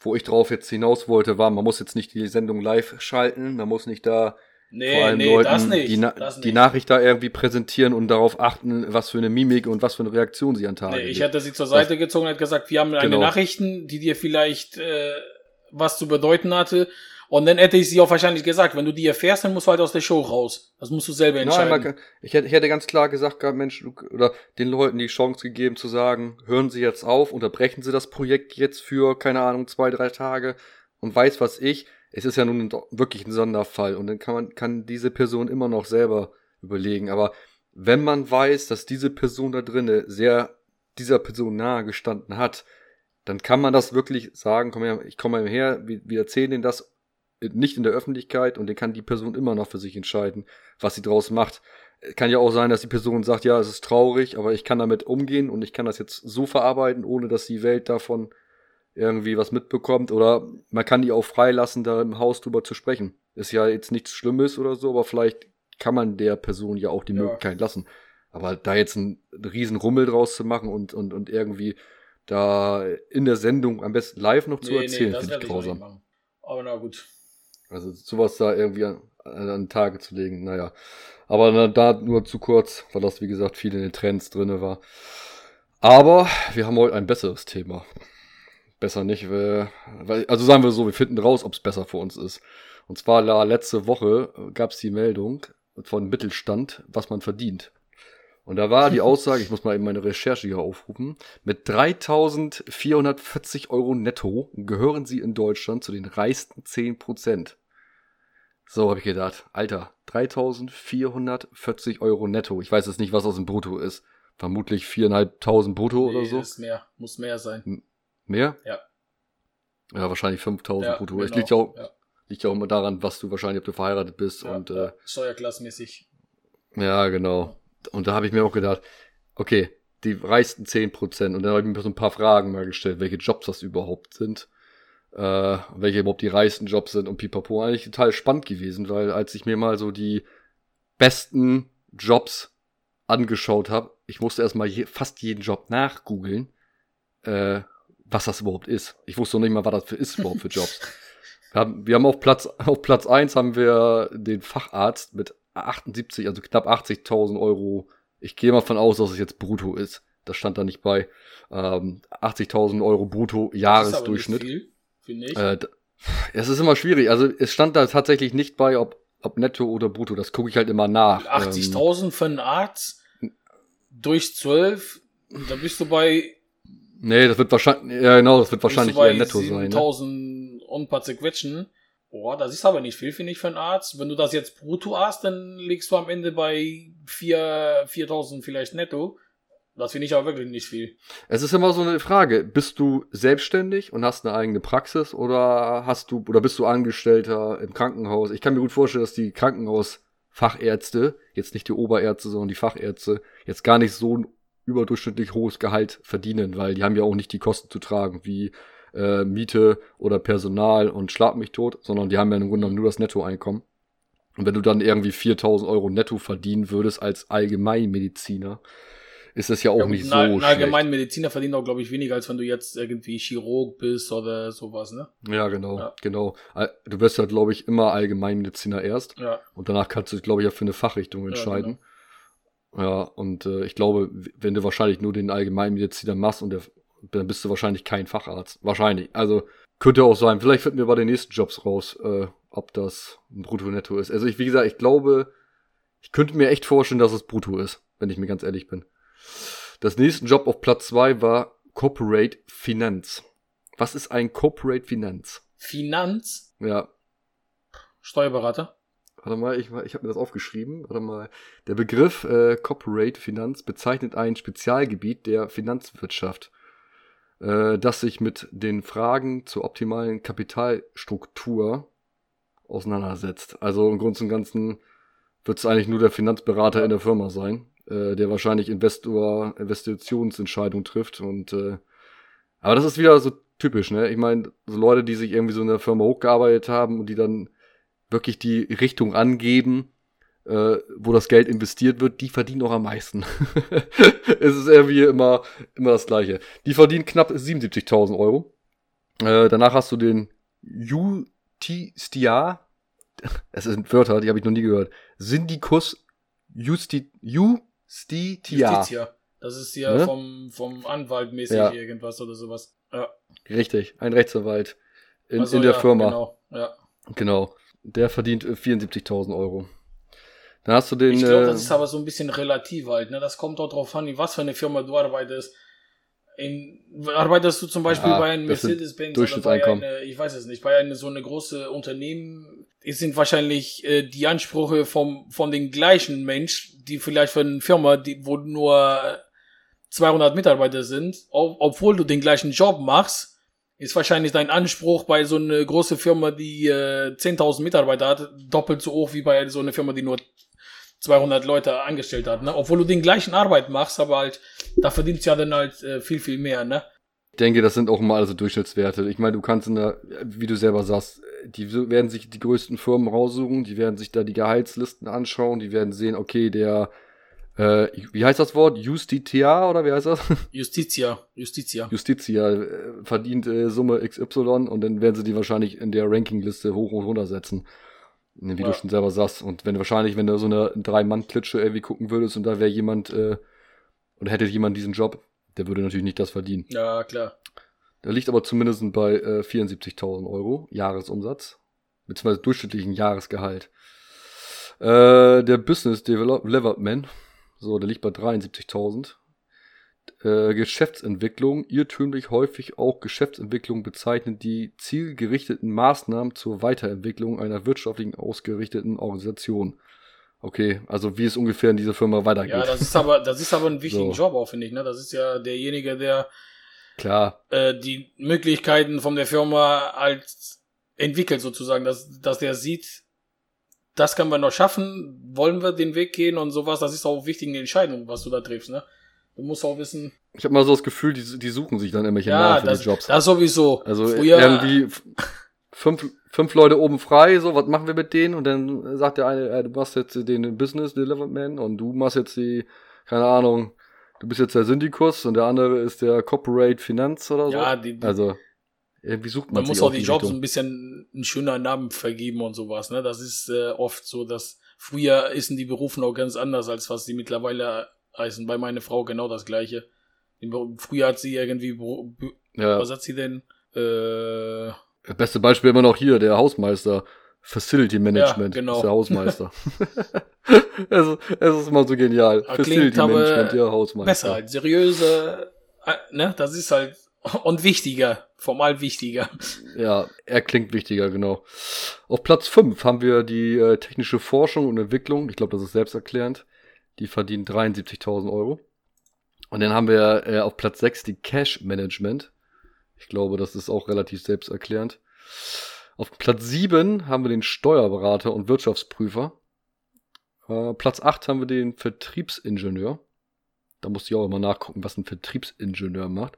Wo ich drauf jetzt hinaus wollte, war, man muss jetzt nicht die Sendung live schalten, man muss nicht da Nee, vor allem nee, Leuten, das nicht, die, Na die Nachricht da irgendwie präsentieren und darauf achten, was für eine Mimik und was für eine Reaktion sie an Tag nee, Ich hätte sie zur Seite das, gezogen und hätte gesagt, wir haben eine genau. Nachrichten, die dir vielleicht äh, was zu bedeuten hatte. Und dann hätte ich sie auch wahrscheinlich gesagt, wenn du die erfährst, dann musst du halt aus der Show raus. Das musst du selber entscheiden. Nein, ich, hätte, ich hätte ganz klar gesagt, Mensch, oder den Leuten die Chance gegeben zu sagen, hören Sie jetzt auf, unterbrechen Sie das Projekt jetzt für, keine Ahnung, zwei, drei Tage und weiß was ich es ist ja nun wirklich ein Sonderfall und dann kann man, kann diese Person immer noch selber überlegen. Aber wenn man weiß, dass diese Person da drinne sehr dieser Person nahe gestanden hat, dann kann man das wirklich sagen, komm her, ich komme mal her, wir, wir erzählen denen das nicht in der Öffentlichkeit und den kann die Person immer noch für sich entscheiden, was sie draus macht. Kann ja auch sein, dass die Person sagt, ja, es ist traurig, aber ich kann damit umgehen und ich kann das jetzt so verarbeiten, ohne dass die Welt davon irgendwie was mitbekommt. Oder man kann die auch freilassen, da im Haus drüber zu sprechen. Ist ja jetzt nichts Schlimmes oder so, aber vielleicht kann man der Person ja auch die ja. Möglichkeit lassen. Aber da jetzt einen riesen Rummel draus zu machen und, und, und irgendwie da in der Sendung am besten live noch zu nee, erzählen, nee, finde ich grausam. Aber na gut. Also sowas da irgendwie an, an den Tage zu legen, naja. Aber na, da nur zu kurz, weil das, wie gesagt, viel in den Trends drinne war. Aber wir haben heute ein besseres Thema. Besser nicht, weil, also sagen wir so, wir finden raus, ob es besser für uns ist. Und zwar letzte Woche gab es die Meldung von Mittelstand, was man verdient. Und da war die Aussage, ich muss mal eben meine Recherche hier aufrufen, mit 3440 Euro netto gehören sie in Deutschland zu den reichsten 10 Prozent. So habe ich gedacht, Alter, 3440 Euro netto. Ich weiß jetzt nicht, was aus dem Brutto ist. Vermutlich 4.500 brutto nee, oder so. Ist mehr, muss mehr sein. Mehr? Ja. Ja, wahrscheinlich 5000 ja, brutto. Genau, es liegt ja, auch, ja. liegt ja auch immer daran, was du wahrscheinlich, ob du verheiratet bist ja, und, äh, Steuerklassmäßig. Ja, genau. Und da habe ich mir auch gedacht, okay, die reichsten 10%. Und dann habe ich mir so ein paar Fragen mal gestellt, welche Jobs das überhaupt sind. Äh, welche überhaupt die reichsten Jobs sind und pipapo. Eigentlich total spannend gewesen, weil als ich mir mal so die besten Jobs angeschaut habe, ich musste erstmal je, fast jeden Job nachgoogeln, äh, was das überhaupt ist. Ich wusste noch nicht mal, was das für ist überhaupt für Jobs. Wir haben, wir haben auf Platz, auf Platz eins haben wir den Facharzt mit 78, also knapp 80.000 Euro. Ich gehe mal von aus, dass es jetzt brutto ist. Das stand da nicht bei. Ähm, 80.000 Euro brutto Jahresdurchschnitt. Das ist äh, es ist immer schwierig. Also es stand da tatsächlich nicht bei, ob, ob netto oder brutto. Das gucke ich halt immer nach. 80.000 ähm, für einen Arzt durch 12, da bist du bei. Nee, das wird wahrscheinlich, ja genau, das wird wahrscheinlich eher netto 7, sein. 7.000 ne? und ein paar zerquetschen. Boah, das ist aber nicht viel, finde ich, für einen Arzt. Wenn du das jetzt brutto hast, dann liegst du am Ende bei 4.000 vielleicht netto. Das finde ich aber wirklich nicht viel. Es ist immer so eine Frage. Bist du selbstständig und hast eine eigene Praxis oder hast du, oder bist du Angestellter im Krankenhaus? Ich kann mir gut vorstellen, dass die Krankenhausfachärzte, jetzt nicht die Oberärzte, sondern die Fachärzte, jetzt gar nicht so ein überdurchschnittlich hohes Gehalt verdienen, weil die haben ja auch nicht die Kosten zu tragen, wie äh, Miete oder Personal und schlag mich tot, sondern die haben ja im Grunde genommen nur das Nettoeinkommen. Und wenn du dann irgendwie 4000 Euro netto verdienen würdest als Allgemeinmediziner, ist das ja auch ja, nicht so ein. Allgemeinmediziner verdient auch, glaube ich, weniger, als wenn du jetzt irgendwie Chirurg bist oder sowas, ne? Ja, genau, ja. genau. Du wirst ja, glaube ich, immer Allgemeinmediziner erst. Ja. Und danach kannst du dich, glaube ich, ja für eine Fachrichtung entscheiden. Ja, genau. Ja und äh, ich glaube, wenn du wahrscheinlich nur den Allgemeinmediziner machst und der dann bist du wahrscheinlich kein Facharzt. Wahrscheinlich. Also könnte auch sein. Vielleicht finden wir bei den nächsten Jobs raus, äh, ob das ein Brutto-Netto ist. Also ich, wie gesagt, ich glaube, ich könnte mir echt vorstellen, dass es Brutto ist, wenn ich mir ganz ehrlich bin. Das nächste Job auf Platz zwei war Corporate Finanz. Was ist ein Corporate Finanz? Finanz? Ja. Steuerberater? Warte mal, ich, ich habe mir das aufgeschrieben. Warte mal. Der Begriff äh, Corporate Finanz bezeichnet ein Spezialgebiet der Finanzwirtschaft, äh, das sich mit den Fragen zur optimalen Kapitalstruktur auseinandersetzt. Also im Grunde und Ganzen wird es eigentlich nur der Finanzberater in der Firma sein, äh, der wahrscheinlich Investor, Investitionsentscheidungen trifft. Und äh, aber das ist wieder so typisch, ne? Ich meine, so Leute, die sich irgendwie so in der Firma hochgearbeitet haben und die dann wirklich die Richtung angeben, äh, wo das Geld investiert wird, die verdienen auch am meisten. es ist irgendwie immer, immer das Gleiche. Die verdienen knapp 77.000 Euro. Äh, danach hast du den Justitia. Es sind Wörter, die habe ich noch nie gehört. Syndikus Justi Justitia. Justitia. Das ist ja ne? vom, vom Anwalt mäßig ja. irgendwas oder sowas. Ja. Richtig, ein Rechtsanwalt in, also, in der ja, Firma. Genau, ja. Genau. Der verdient 74.000 Euro. Dann hast du den. Ich glaube, das äh, ist aber so ein bisschen relativ halt. Ne? Das kommt auch drauf an, in was für eine Firma du arbeitest. In, arbeitest du zum Beispiel ja, bei einem Mercedes-Benz oder bei einer, ich weiß es nicht, bei einem so eine große Unternehmen, es sind wahrscheinlich äh, die Ansprüche vom, von den gleichen Mensch, die vielleicht für eine Firma, die, wo nur 200 Mitarbeiter sind, ob, obwohl du den gleichen Job machst, ist wahrscheinlich dein Anspruch bei so einer großen Firma, die äh, 10.000 Mitarbeiter hat, doppelt so hoch wie bei so einer Firma, die nur 200 Leute angestellt hat. Ne? Obwohl du den gleichen Arbeit machst, aber halt, da verdienst du ja dann halt äh, viel, viel mehr. Ne? Ich denke, das sind auch mal also Durchschnittswerte. Ich meine, du kannst in der, wie du selber sagst, die werden sich die größten Firmen raussuchen, die werden sich da die Gehaltslisten anschauen, die werden sehen, okay, der äh, wie heißt das Wort? Justitia oder wie heißt das? Justitia. Justitia. Justitia äh, verdient äh, Summe XY und dann werden sie die wahrscheinlich in der Rankingliste hoch und runter setzen. Ne, wie ja. du schon selber sagst. Und wenn wahrscheinlich, wenn du so eine Drei-Mann-Klitsche irgendwie gucken würdest und da wäre jemand, äh, oder hätte jemand diesen Job, der würde natürlich nicht das verdienen. Ja, klar. Der liegt aber zumindest bei äh, 74.000 Euro Jahresumsatz, beziehungsweise durchschnittlichen Jahresgehalt. Äh, der Business Development so, der liegt bei 73.000. Äh, Geschäftsentwicklung, irrtümlich häufig auch Geschäftsentwicklung bezeichnet die zielgerichteten Maßnahmen zur Weiterentwicklung einer wirtschaftlichen ausgerichteten Organisation. Okay, also wie es ungefähr in dieser Firma weitergeht. Ja, das ist aber, das ist aber ein wichtiger so. Job auch, finde ich. Ne? Das ist ja derjenige, der klar äh, die Möglichkeiten von der Firma als entwickelt sozusagen, dass, dass der sieht, das können wir noch schaffen, wollen wir den Weg gehen und sowas, das ist auch wichtig in der Entscheidung, was du da triffst, ne? Du musst auch wissen. Ich habe mal so das Gefühl, die, die suchen sich dann irgendwelche ja, Namen für das, die Jobs. Das sowieso. Also Früher, irgendwie fünf, fünf Leute oben frei, so, was machen wir mit denen? Und dann sagt der eine, äh, du machst jetzt den Business Development und du machst jetzt die, keine Ahnung, du bist jetzt der Syndikus und der andere ist der Corporate Finanz oder so. Ja, die, die also irgendwie sucht man Man muss auch die, die Jobs Richtung. ein bisschen einen schöner Namen vergeben und sowas, ne? Das ist äh, oft so, dass früher ist die Berufen auch ganz anders, als was sie mittlerweile heißen. Bei meiner Frau genau das gleiche. Früher hat sie irgendwie, ja. was hat sie denn? Äh, das beste Beispiel immer noch hier, der Hausmeister. Facility Management ja, genau. ist der Hausmeister. es, ist, es ist immer so genial. Facility Management, der Hausmeister. Besser, halt, seriöse, äh, ne, das ist halt und wichtiger, formal wichtiger. Ja, er klingt wichtiger, genau. Auf Platz 5 haben wir die äh, technische Forschung und Entwicklung. Ich glaube, das ist selbsterklärend. Die verdienen 73.000 Euro. Und dann haben wir äh, auf Platz 6 die Cash Management. Ich glaube, das ist auch relativ selbsterklärend. Auf Platz 7 haben wir den Steuerberater und Wirtschaftsprüfer. Äh, Platz 8 haben wir den Vertriebsingenieur. Da musste ich auch immer nachgucken, was ein Vertriebsingenieur macht.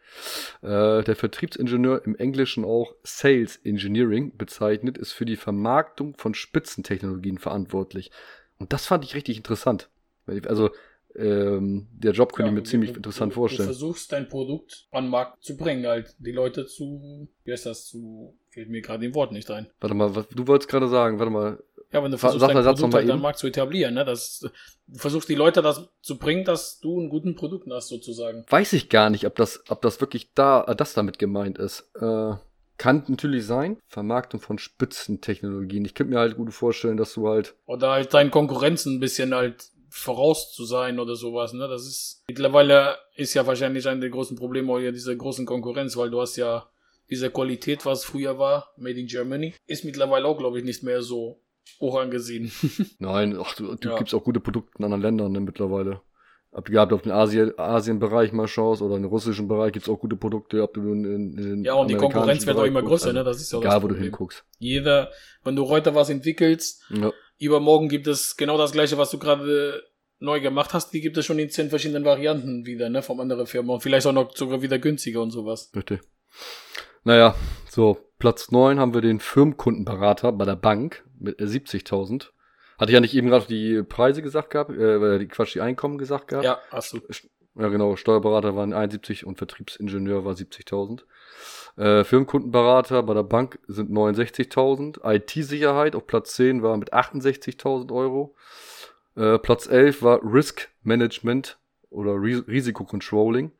Äh, der Vertriebsingenieur im Englischen auch Sales Engineering bezeichnet, ist für die Vermarktung von Spitzentechnologien verantwortlich. Und das fand ich richtig interessant. Also ähm, der Job könnte ja, ich mir ziemlich du, interessant du, vorstellen. Du versuchst dein Produkt an den Markt zu bringen, halt die Leute zu, wie heißt das, zu, fällt mir gerade dem Wort nicht ein. Warte mal, was, du wolltest gerade sagen, warte mal, ja, wenn du versuchst, Sag dein Satz Produkt halt am Markt zu etablieren, ne? Das, du versuchst die Leute das zu bringen, dass du einen guten Produkt hast, sozusagen. Weiß ich gar nicht, ob das, ob das wirklich da, äh, das damit gemeint ist. Äh, kann natürlich sein. Vermarktung von Spitzentechnologien. Ich könnte mir halt gut vorstellen, dass du halt. Oder halt deinen Konkurrenzen ein bisschen halt voraus zu sein oder sowas, ne? Das ist, mittlerweile ist ja wahrscheinlich ein der großen Probleme hier diese großen Konkurrenz, weil du hast ja diese Qualität, was früher war, Made in Germany, ist mittlerweile auch, glaube ich, nicht mehr so hoch angesehen. Nein, ach, du, du ja. gibst auch gute Produkte in anderen Ländern ne, mittlerweile. Ob du auf den Asien, Asien-Bereich mal schaust oder in den russischen Bereich gibt's auch gute Produkte, ob du in, in den Ja, und die Konkurrenz wird auch immer größer, also, ne? Das ist ja Egal, wo du hinguckst. Jeder, wenn du heute was entwickelst, ja. übermorgen gibt es genau das gleiche, was du gerade neu gemacht hast, die gibt es schon in zehn verschiedenen Varianten wieder, ne, vom anderen Firma. Und vielleicht auch noch sogar wieder günstiger und sowas. Richtig. Naja, so, Platz 9 haben wir den Firmenkundenberater bei der Bank mit 70.000. Äh, Hatte ich ja nicht eben gerade die Preise gesagt gehabt, äh, die Quatsch, die Einkommen gesagt gehabt. Ja, hast du. Ja, genau. Steuerberater waren 71 und Vertriebsingenieur war 70.000. Äh, Firmenkundenberater bei der Bank sind 69.000. IT-Sicherheit auf Platz 10 war mit 68.000 Euro. Äh, Platz 11 war Risk Management oder Risikocontrolling.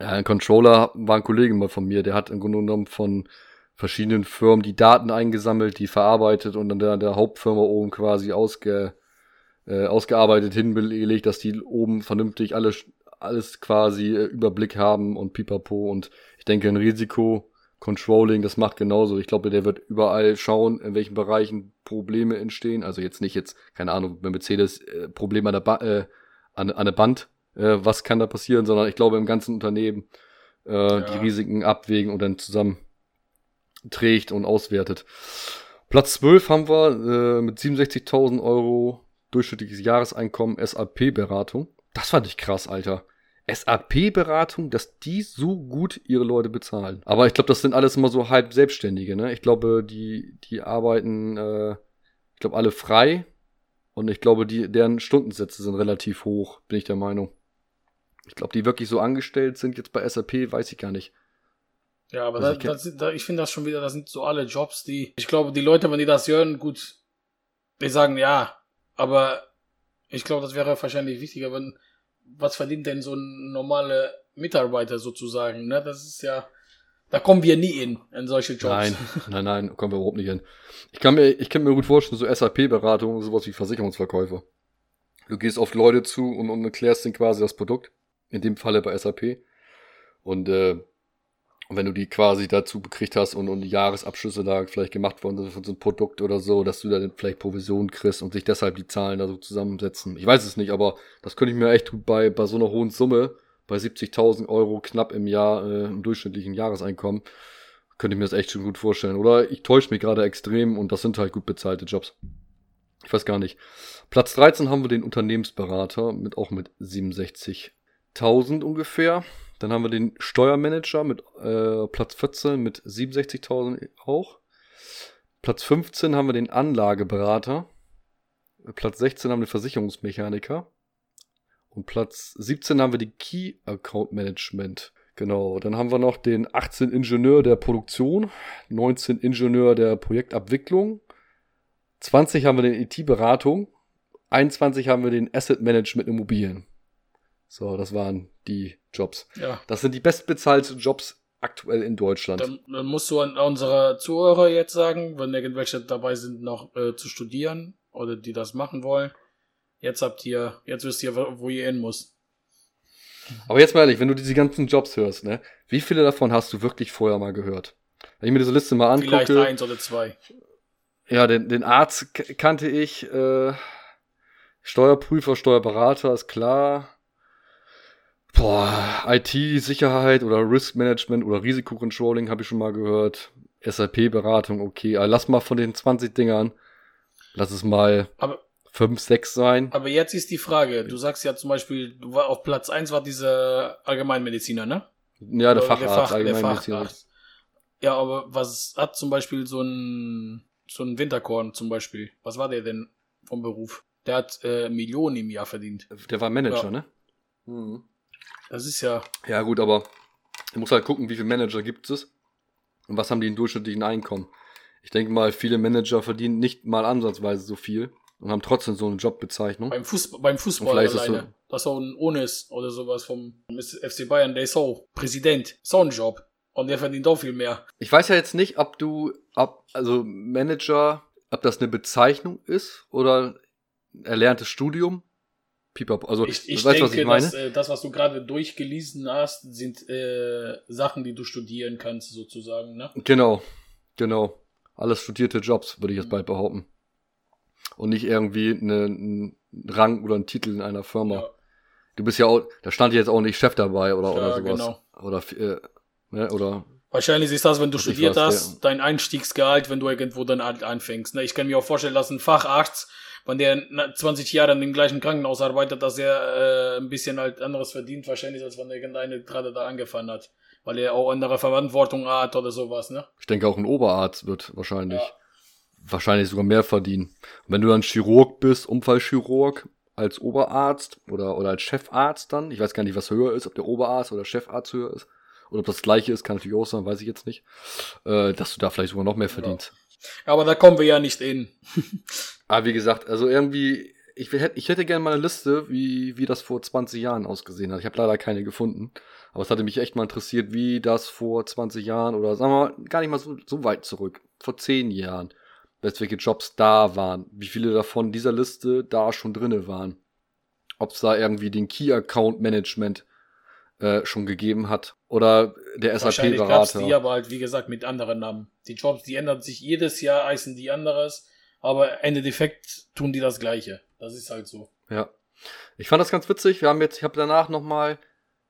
Ja, ein Controller war ein Kollege mal von mir, der hat im Grunde genommen von verschiedenen Firmen die Daten eingesammelt, die verarbeitet und dann der, der Hauptfirma oben quasi ausge, äh, ausgearbeitet hingelegt, dass die oben vernünftig alles, alles quasi äh, Überblick haben und pipapo. Und ich denke, ein Risiko-Controlling, das macht genauso. Ich glaube, der wird überall schauen, in welchen Bereichen Probleme entstehen. Also jetzt nicht jetzt, keine Ahnung, bei Mercedes äh, Probleme an der, ba äh, an, an der Band, äh, was kann da passieren, sondern ich glaube im ganzen Unternehmen äh, ja. die Risiken abwägen und dann zusammen trägt und auswertet. Platz 12 haben wir äh, mit 67.000 Euro durchschnittliches Jahreseinkommen SAP-Beratung. Das fand ich krass, Alter. SAP-Beratung, dass die so gut ihre Leute bezahlen. Aber ich glaube, das sind alles immer so halb Selbstständige, ne? Ich glaube, die, die arbeiten, äh, ich glaube, alle frei. Und ich glaube, die, deren Stundensätze sind relativ hoch, bin ich der Meinung. Ich glaube, die wirklich so angestellt sind jetzt bei SAP, weiß ich gar nicht. Ja, aber da, das, da, ich finde das schon wieder, das sind so alle Jobs, die, ich glaube, die Leute, wenn die das hören, gut, die sagen ja, aber ich glaube, das wäre wahrscheinlich wichtiger, wenn, was verdient denn so ein normaler Mitarbeiter sozusagen, ne? Das ist ja, da kommen wir nie in, in solche Jobs. Nein, nein, nein, kommen wir überhaupt nicht in. Ich kann mir, ich kann mir gut vorstellen, so SAP-Beratung, sowas wie Versicherungsverkäufer. Du gehst auf Leute zu und, und erklärst ihnen quasi das Produkt. In dem Falle bei SAP. Und äh, und wenn du die quasi dazu bekriegt hast und, und Jahresabschlüsse da vielleicht gemacht worden sind von so einem Produkt oder so, dass du dann vielleicht Provision kriegst und sich deshalb die Zahlen da so zusammensetzen. Ich weiß es nicht, aber das könnte ich mir echt bei, bei so einer hohen Summe, bei 70.000 Euro knapp im Jahr, äh, im durchschnittlichen Jahreseinkommen, könnte ich mir das echt schon gut vorstellen. Oder ich täusche mich gerade extrem und das sind halt gut bezahlte Jobs. Ich weiß gar nicht. Platz 13 haben wir den Unternehmensberater mit auch mit 67.000 ungefähr. Dann haben wir den Steuermanager mit äh, Platz 14 mit 67.000 auch. Platz 15 haben wir den Anlageberater. Platz 16 haben wir den Versicherungsmechaniker. Und Platz 17 haben wir die Key Account Management. Genau, dann haben wir noch den 18 Ingenieur der Produktion, 19 Ingenieur der Projektabwicklung, 20 haben wir den IT-Beratung, 21 haben wir den Asset Management Immobilien. So, das waren die Jobs. Ja. Das sind die bestbezahlten Jobs aktuell in Deutschland. Dann, dann musst du an unsere Zuhörer jetzt sagen, wenn irgendwelche dabei sind, noch äh, zu studieren oder die das machen wollen. Jetzt habt ihr, jetzt wisst ihr, wo ihr hin muss. Aber jetzt mal ehrlich, wenn du diese ganzen Jobs hörst, ne, wie viele davon hast du wirklich vorher mal gehört? Wenn ich mir diese Liste mal angucke. Vielleicht eins oder zwei. Ja, den, den Arzt kannte ich, äh, Steuerprüfer, Steuerberater, ist klar. Boah, IT-Sicherheit oder Risk Management oder Risikocontrolling habe ich schon mal gehört. SAP-Beratung, okay. Aber lass mal von den 20 Dingern, lass es mal aber, 5, 6 sein. Aber jetzt ist die Frage, du sagst ja zum Beispiel, du war auf Platz 1 war dieser Allgemeinmediziner, ne? Ja, der Facharzt, der Fach, Allgemeinmediziner. Der ja, aber was hat zum Beispiel so ein, so ein Winterkorn zum Beispiel? Was war der denn vom Beruf? Der hat äh, Millionen im Jahr verdient. Der war Manager, ja. ne? Mhm. Das ist ja. Ja, gut, aber du musst halt gucken, wie viele Manager gibt es und was haben die in durchschnittlichen Einkommen. Ich denke mal, viele Manager verdienen nicht mal ansatzweise so viel und haben trotzdem so eine Jobbezeichnung. Beim, Fußball, beim Fußball alleine. So das ist auch ein Ones oder sowas vom FC Bayern, der ist auch Präsident. So ein Job. Und der verdient auch viel mehr. Ich weiß ja jetzt nicht, ob du, ob, also Manager, ob das eine Bezeichnung ist oder erlerntes Studium Pipapo. Also, ich, ich weißt, denke, was ich meine? Dass, äh, das, was du gerade durchgelesen hast, sind äh, Sachen, die du studieren kannst, sozusagen, ne? Genau, genau. Alles studierte Jobs, würde ich jetzt mhm. bald behaupten. Und nicht irgendwie eine, ein Rang oder ein Titel in einer Firma. Ja. Du bist ja auch, da stand jetzt auch nicht Chef dabei oder, ja, oder sowas. Genau. Oder, äh, ne, oder Wahrscheinlich ist das, wenn du studiert was, hast, ja. dein Einstiegsgehalt, wenn du irgendwo dann anfängst. Ne? Ich kann mir auch vorstellen, dass ein Facharzt wenn der 20 Jahre in dem gleichen Krankenhaus arbeitet, dass er äh, ein bisschen halt anderes verdient, wahrscheinlich, als wenn irgendeine gerade da angefangen hat. Weil er auch andere Verantwortung hat oder sowas, ne? Ich denke auch ein Oberarzt wird wahrscheinlich, ja. wahrscheinlich sogar mehr verdienen. Und wenn du dann Chirurg bist, Unfallchirurg, als Oberarzt oder, oder als Chefarzt dann, ich weiß gar nicht, was höher ist, ob der Oberarzt oder Chefarzt höher ist, oder ob das gleiche ist, kann natürlich auch sein, weiß ich jetzt nicht, äh, dass du da vielleicht sogar noch mehr verdienst. Ja. Aber da kommen wir ja nicht in. Aber wie gesagt, also irgendwie, ich, hätte, ich hätte gerne mal eine Liste, wie, wie das vor 20 Jahren ausgesehen hat. Ich habe leider keine gefunden. Aber es hatte mich echt mal interessiert, wie das vor 20 Jahren oder sagen wir mal gar nicht mal so, so weit zurück, vor 10 Jahren, welche Jobs da waren, wie viele davon dieser Liste da schon drinne waren. Ob es da irgendwie den Key Account Management äh, schon gegeben hat oder der SAP-Berater. die aber halt, wie gesagt, mit anderen Namen. Die Jobs, die ändern sich jedes Jahr, heißen die anderes aber Ende Defekt tun die das Gleiche. Das ist halt so. Ja. Ich fand das ganz witzig. Wir haben jetzt, ich habe danach nochmal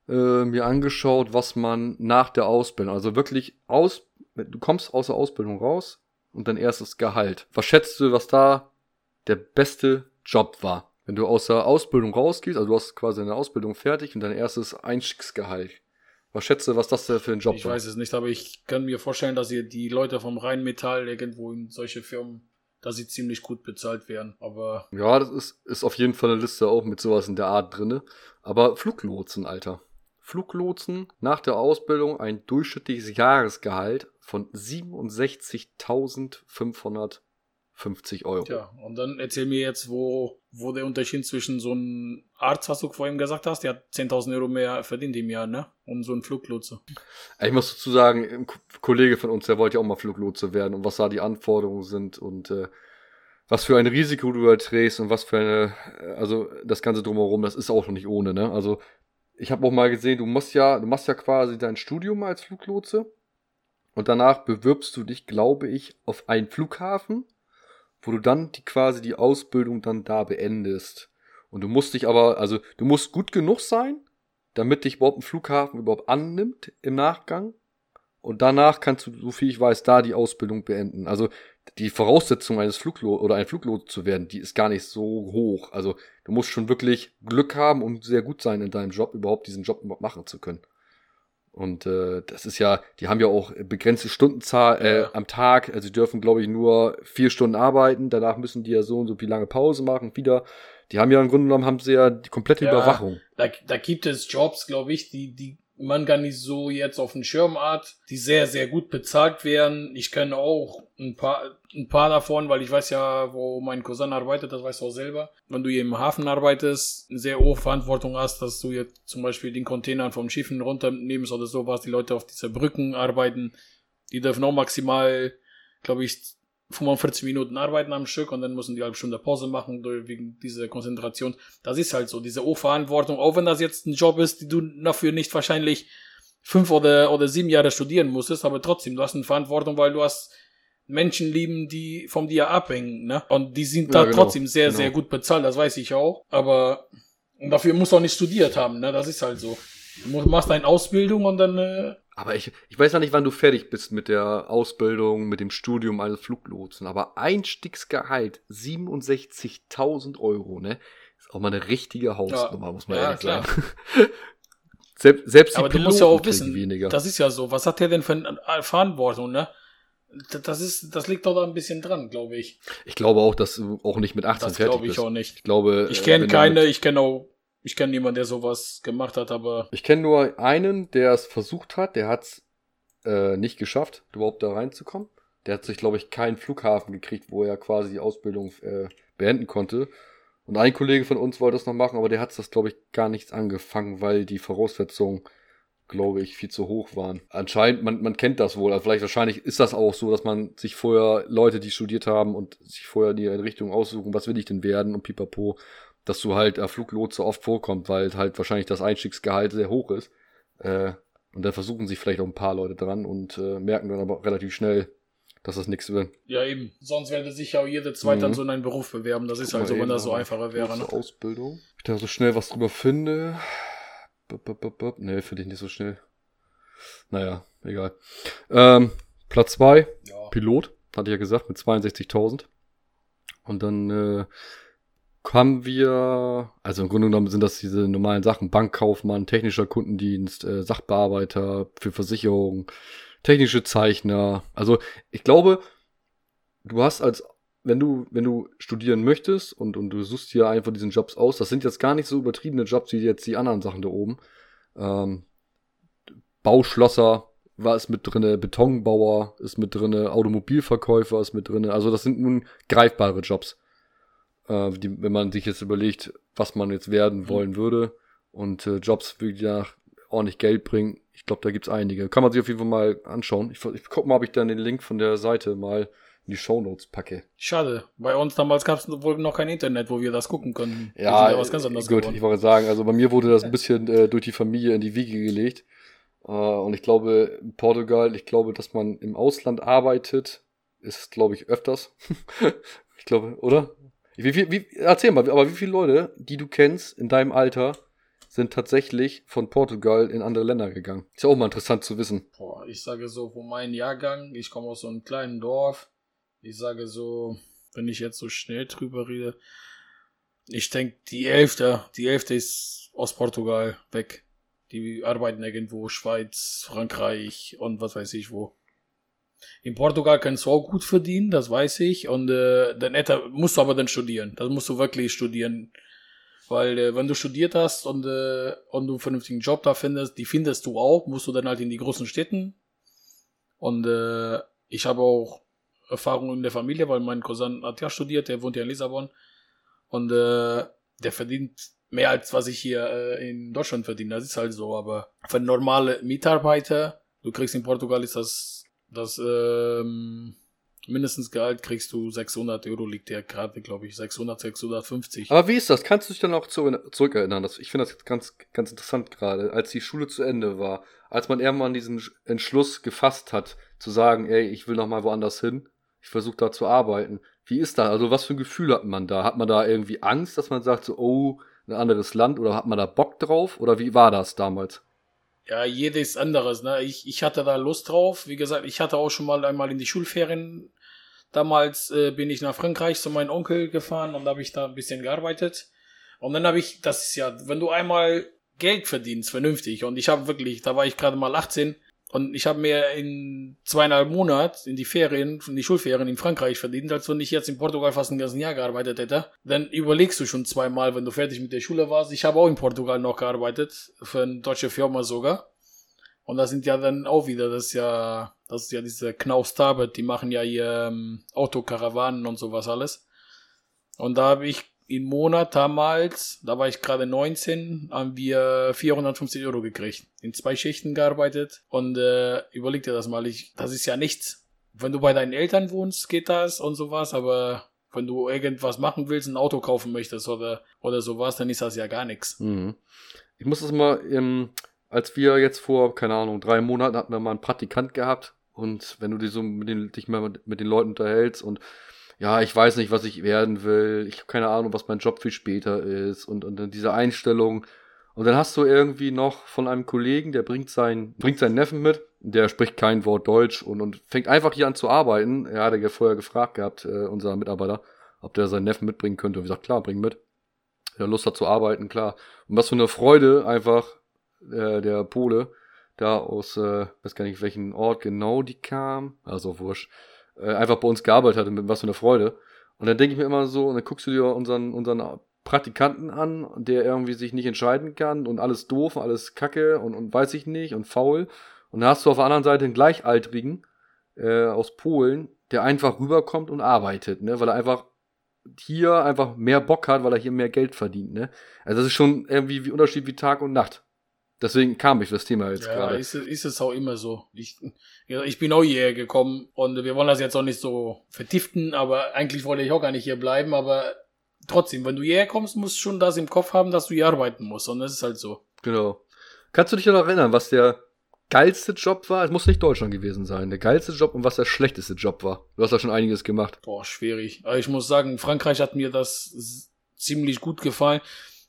äh, mir angeschaut, was man nach der Ausbildung, also wirklich aus, du kommst aus der Ausbildung raus und dein erstes Gehalt. Was schätzt du, was da der beste Job war? Wenn du aus der Ausbildung rausgehst, also du hast quasi eine Ausbildung fertig und dein erstes Einstiegsgehalt. Was schätzt du, was das da für ein Job Ich war? weiß es nicht, aber ich kann mir vorstellen, dass ihr die Leute vom Rheinmetall irgendwo in solche Firmen, dass sie ziemlich gut bezahlt werden. Aber Ja, das ist, ist auf jeden Fall eine Liste auch mit sowas in der Art drinne. Aber Fluglotsen, Alter. Fluglotsen nach der Ausbildung ein durchschnittliches Jahresgehalt von 67.550 Euro. Tja, und dann erzähl mir jetzt, wo, wo der Unterschied zwischen so einem Arzt, was du vorhin gesagt hast, der hat 10.000 Euro mehr verdient im Jahr, ne? Und so ein Fluglotse. Ich muss dazu sagen, ein Ko- Kollege von uns, der wollte ja auch mal Fluglotse werden und was da die Anforderungen sind und äh, was für ein Risiko du da trägst und was für eine, äh, also das Ganze drumherum, das ist auch noch nicht ohne, ne? Also ich habe auch mal gesehen, du musst ja, du machst ja quasi dein Studium als Fluglotse und danach bewirbst du dich, glaube ich, auf einen Flughafen, wo du dann die quasi die Ausbildung dann da beendest. Und du musst dich aber, also du musst gut genug sein, damit dich überhaupt ein Flughafen überhaupt annimmt im Nachgang. Und danach kannst du, so viel ich weiß, da die Ausbildung beenden. Also die Voraussetzung eines Fluglot oder ein Fluglot zu werden, die ist gar nicht so hoch. Also du musst schon wirklich Glück haben und sehr gut sein in deinem Job, überhaupt diesen Job machen zu können. Und äh, das ist ja, die haben ja auch begrenzte Stundenzahl äh, Ja. am Tag. Also die dürfen, glaube ich, nur vier Stunden arbeiten. Danach müssen die ja so und so viel lange Pause machen. Wieder. Die haben ja im Grunde genommen haben sie ja die komplette Ja. Überwachung. Da, da gibt es Jobs, glaube ich, die, die man gar nicht so jetzt auf dem Schirm hat, die sehr, sehr gut bezahlt werden. Ich kenne auch ein paar, ein paar davon, weil ich weiß ja, wo mein Cousin arbeitet, das weißt du auch selber. Wenn du hier im Hafen arbeitest, eine sehr hohe Verantwortung hast, dass du jetzt zum Beispiel den Container vom Schiffen runternimmst oder sowas, die Leute auf diese Brücken arbeiten, die dürfen auch maximal, glaube ich, 45 Minuten arbeiten am Stück und dann müssen die halbe Stunde Pause machen wegen dieser Konzentration. Das ist halt so, diese Hochverantwortung, auch wenn das jetzt ein Job ist, die du dafür nicht wahrscheinlich fünf oder, oder sieben Jahre studieren musstest, aber trotzdem, du hast eine Verantwortung, weil du hast Menschen lieben, die von dir abhängen, ne? Und die sind da Ja, genau, trotzdem sehr, genau. sehr gut bezahlt, das weiß ich auch. Aber dafür musst du auch nicht studiert haben, ne? Das ist halt so. Du machst deine Ausbildung und dann, äh, Aber ich, ich weiß ja nicht, wann du fertig bist mit der Ausbildung, mit dem Studium eines Fluglotsen. Aber Einstiegsgehalt 67.000 Euro, ne? Ist auch mal eine richtige Hausnummer, muss man Ja, ehrlich klar. sagen. selbst, selbst die aber du musst ja auch Piloten wissen, weniger. das ist ja so. Was hat der denn für eine Verantwortung, ne? Das ist, das liegt doch da ein bisschen dran, glaube ich. ich glaube auch, dass du auch nicht mit 18 Das fertig glaube ich bist. auch nicht. Ich glaube, Ich kenne keine, ich kenne auch, ich kenne niemanden, der sowas gemacht hat, aber ich kenne nur einen, der es versucht hat, der hat es äh, nicht geschafft, überhaupt da reinzukommen. Der hat sich, glaube ich, keinen Flughafen gekriegt, wo er quasi die Ausbildung äh, beenden konnte. Und ein Kollege von uns wollte das noch machen, aber der hat das, glaube ich, gar nichts angefangen, weil die Voraussetzungen, glaube ich, viel zu hoch waren. Anscheinend, man, man kennt das wohl. Also vielleicht wahrscheinlich ist das auch so, dass man sich vorher Leute, die studiert haben und sich vorher die Richtung aussuchen, was will ich denn werden und pipapo, dass du halt äh, Fluglotse oft vorkommt, weil halt wahrscheinlich das Einstiegsgehalt sehr hoch ist. Äh, und dann versuchen sich vielleicht auch ein paar Leute dran und äh, merken dann aber relativ schnell, dass das nichts wird. ja eben. Sonst werde sich ja auch jede zweite Mhm. an so einen Beruf bewerben. Das ist halt so, wenn das so einfacher wäre, ne? Ausbildung. Ich da so schnell was drüber finde. Nee, finde ich nicht so schnell. Naja, egal. Ähm, Platz zwei Ja. Pilot, hatte ich ja gesagt, mit 62.000. Und dann äh, haben wir, also im Grunde genommen sind das diese normalen Sachen, Bankkaufmann, technischer Kundendienst, äh, Sachbearbeiter für Versicherungen, technische Zeichner. Also ich glaube, du hast als, wenn du, wenn du studieren möchtest und, und du suchst dir einfach diesen Jobs aus, das sind jetzt gar nicht so übertriebene Jobs wie jetzt die anderen Sachen da oben. Ähm, Bauschlosser war es mit drinne, Betonbauer ist mit drinne, Automobilverkäufer ist mit drinne. Also das sind nun greifbare Jobs, äh, die, wenn man sich jetzt überlegt, was man jetzt werden wollen würde und äh, Jobs, die nach ordentlich Geld bringen. Ich glaube, da gibt's einige. Kann man sich auf jeden Fall mal anschauen. Ich, ich guck mal, ob ich dann den Link von der Seite mal in die Shownotes packe. Schade. Bei uns damals gab es wohl noch kein Internet, wo wir das gucken konnten. Ja, ja was ganz anderes gut, geworden. ich wollte sagen, also bei mir wurde das ein bisschen äh, durch die Familie in die Wiege gelegt. Äh, und ich glaube, in Portugal, ich glaube, dass man im Ausland arbeitet, ist, glaube ich, öfters. ich glaube, oder? Wie, viel- wie, erzähl mal, aber wie viele Leute, die du kennst in deinem Alter, sind tatsächlich von Portugal in andere Länder gegangen. Ist ja auch mal interessant zu wissen. Boah, ich sage so, von meinem Jahrgang, ich komme aus so einem kleinen Dorf. Ich sage so, wenn ich jetzt so schnell drüber rede, ich denke, die Hälfte, die Hälfte ist aus Portugal weg. Die arbeiten irgendwo, Schweiz, Frankreich und was weiß ich wo. In Portugal kannst du auch gut verdienen, das weiß ich. Und äh, dann Etta, musst du aber dann studieren. Das musst du wirklich studieren. Weil äh, wenn du studiert hast und, äh, und du einen vernünftigen Job da findest, die findest du auch, musst du dann halt in die großen Städten. Und äh, ich habe auch Erfahrung in der Familie, weil mein Cousin hat ja studiert, der wohnt ja in Lissabon. Und äh, der verdient mehr als was ich hier äh, in Deutschland verdiene. Das ist halt so. Aber für normale Mitarbeiter, du kriegst in Portugal ist das, das ähm, mindestens Gehalt kriegst du 600 Euro, liegt der gerade, glaube ich, 600, 650. Aber wie ist das? Kannst du dich dann auch zu, zurückerinnern? Das, ich finde das ganz, ganz interessant gerade, als die Schule zu Ende war, als man irgendwann diesen Entschluss gefasst hat, zu sagen, ey, ich will noch mal woanders hin, ich versuche da zu arbeiten. Wie ist das? Also was für ein Gefühl hat man da? Hat man da irgendwie Angst, dass man sagt so, oh, ein anderes Land oder hat man da Bock drauf? Oder wie war das damals? Ja, jedes anderes. Ne? Ich, ich hatte da Lust drauf. Wie gesagt, ich hatte auch schon mal einmal in die Schulferien. Damals äh, bin ich nach Frankreich zu meinem Onkel gefahren und habe ich da ein bisschen gearbeitet. Und dann habe ich, das ist ja, wenn du einmal Geld verdienst, vernünftig. Und ich habe wirklich, da war ich gerade mal 18, und ich habe mir in zweieinhalb Monaten in die Ferien, in die Schulferien in Frankreich verdient, als wenn ich jetzt in Portugal fast ein ganzes Jahr gearbeitet hätte. Dann überlegst du schon zweimal, wenn du fertig mit der Schule warst. Ich habe auch in Portugal noch gearbeitet, für eine deutsche Firma sogar. Und das sind ja dann auch wieder, das ist ja, das ist ja diese Knaus die machen ja hier ähm, Autokarawanen und sowas alles. Und da habe ich im Monat damals, da war ich gerade 19, haben wir 450 Euro gekriegt. In zwei Schichten gearbeitet und äh, überleg dir das mal, ich, das ist ja nichts. Wenn du bei deinen Eltern wohnst, geht das und sowas, aber wenn du irgendwas machen willst, ein Auto kaufen möchtest oder, oder sowas, dann ist das ja gar nichts. Mhm. Ich muss das mal, ähm, als wir jetzt vor, keine Ahnung, drei Monaten hatten wir mal einen Praktikant gehabt und wenn du dich so mit den, dich mal mit, mit den Leuten unterhältst und ja, ich weiß nicht, was ich werden will, ich habe keine Ahnung, was mein Job viel später ist und, und dann diese Einstellung. Und dann hast du irgendwie noch von einem Kollegen, der bringt, sein, bringt seinen Neffen mit, der spricht kein Wort Deutsch und, und fängt einfach hier an zu arbeiten. Er hatte ja vorher gefragt gehabt, äh, unser Mitarbeiter, ob der seinen Neffen mitbringen könnte. Und wir gesagt, klar, bring mit. Der Lust hat zu arbeiten, klar. Und was für eine Freude einfach äh, der Pole da aus, äh, weiß gar nicht, welchen Ort genau die kam. Also wurscht äh, einfach bei uns gearbeitet hat und mit was für eine Freude. Und dann denke ich mir immer so, und dann guckst du dir unseren, unseren Praktikanten an, der irgendwie sich nicht entscheiden kann und alles doof und alles kacke und, und weiß ich nicht und faul. Und dann hast du auf der anderen Seite einen Gleichaltrigen äh, aus Polen, der einfach rüberkommt und arbeitet, ne? weil er einfach hier einfach mehr Bock hat, weil er hier mehr Geld verdient. Ne? Also das ist schon irgendwie wie Unterschied wie Tag und Nacht. Deswegen kam ich das Thema jetzt ja, gerade. Ist, ist es auch immer so. Ich, ich bin auch hierher gekommen und wir wollen das jetzt auch nicht so vertiften, aber eigentlich wollte ich auch gar nicht hier bleiben, aber trotzdem, wenn du hierher kommst, musst du schon das im Kopf haben, dass du hier arbeiten musst und das ist halt so. Genau. Kannst du dich noch erinnern, was der geilste Job war? Es muss nicht Deutschland gewesen sein. Der geilste Job und was der schlechteste Job war. Du hast da schon einiges gemacht. Boah, schwierig. Aber ich muss sagen, Frankreich hat mir das ziemlich gut gefallen.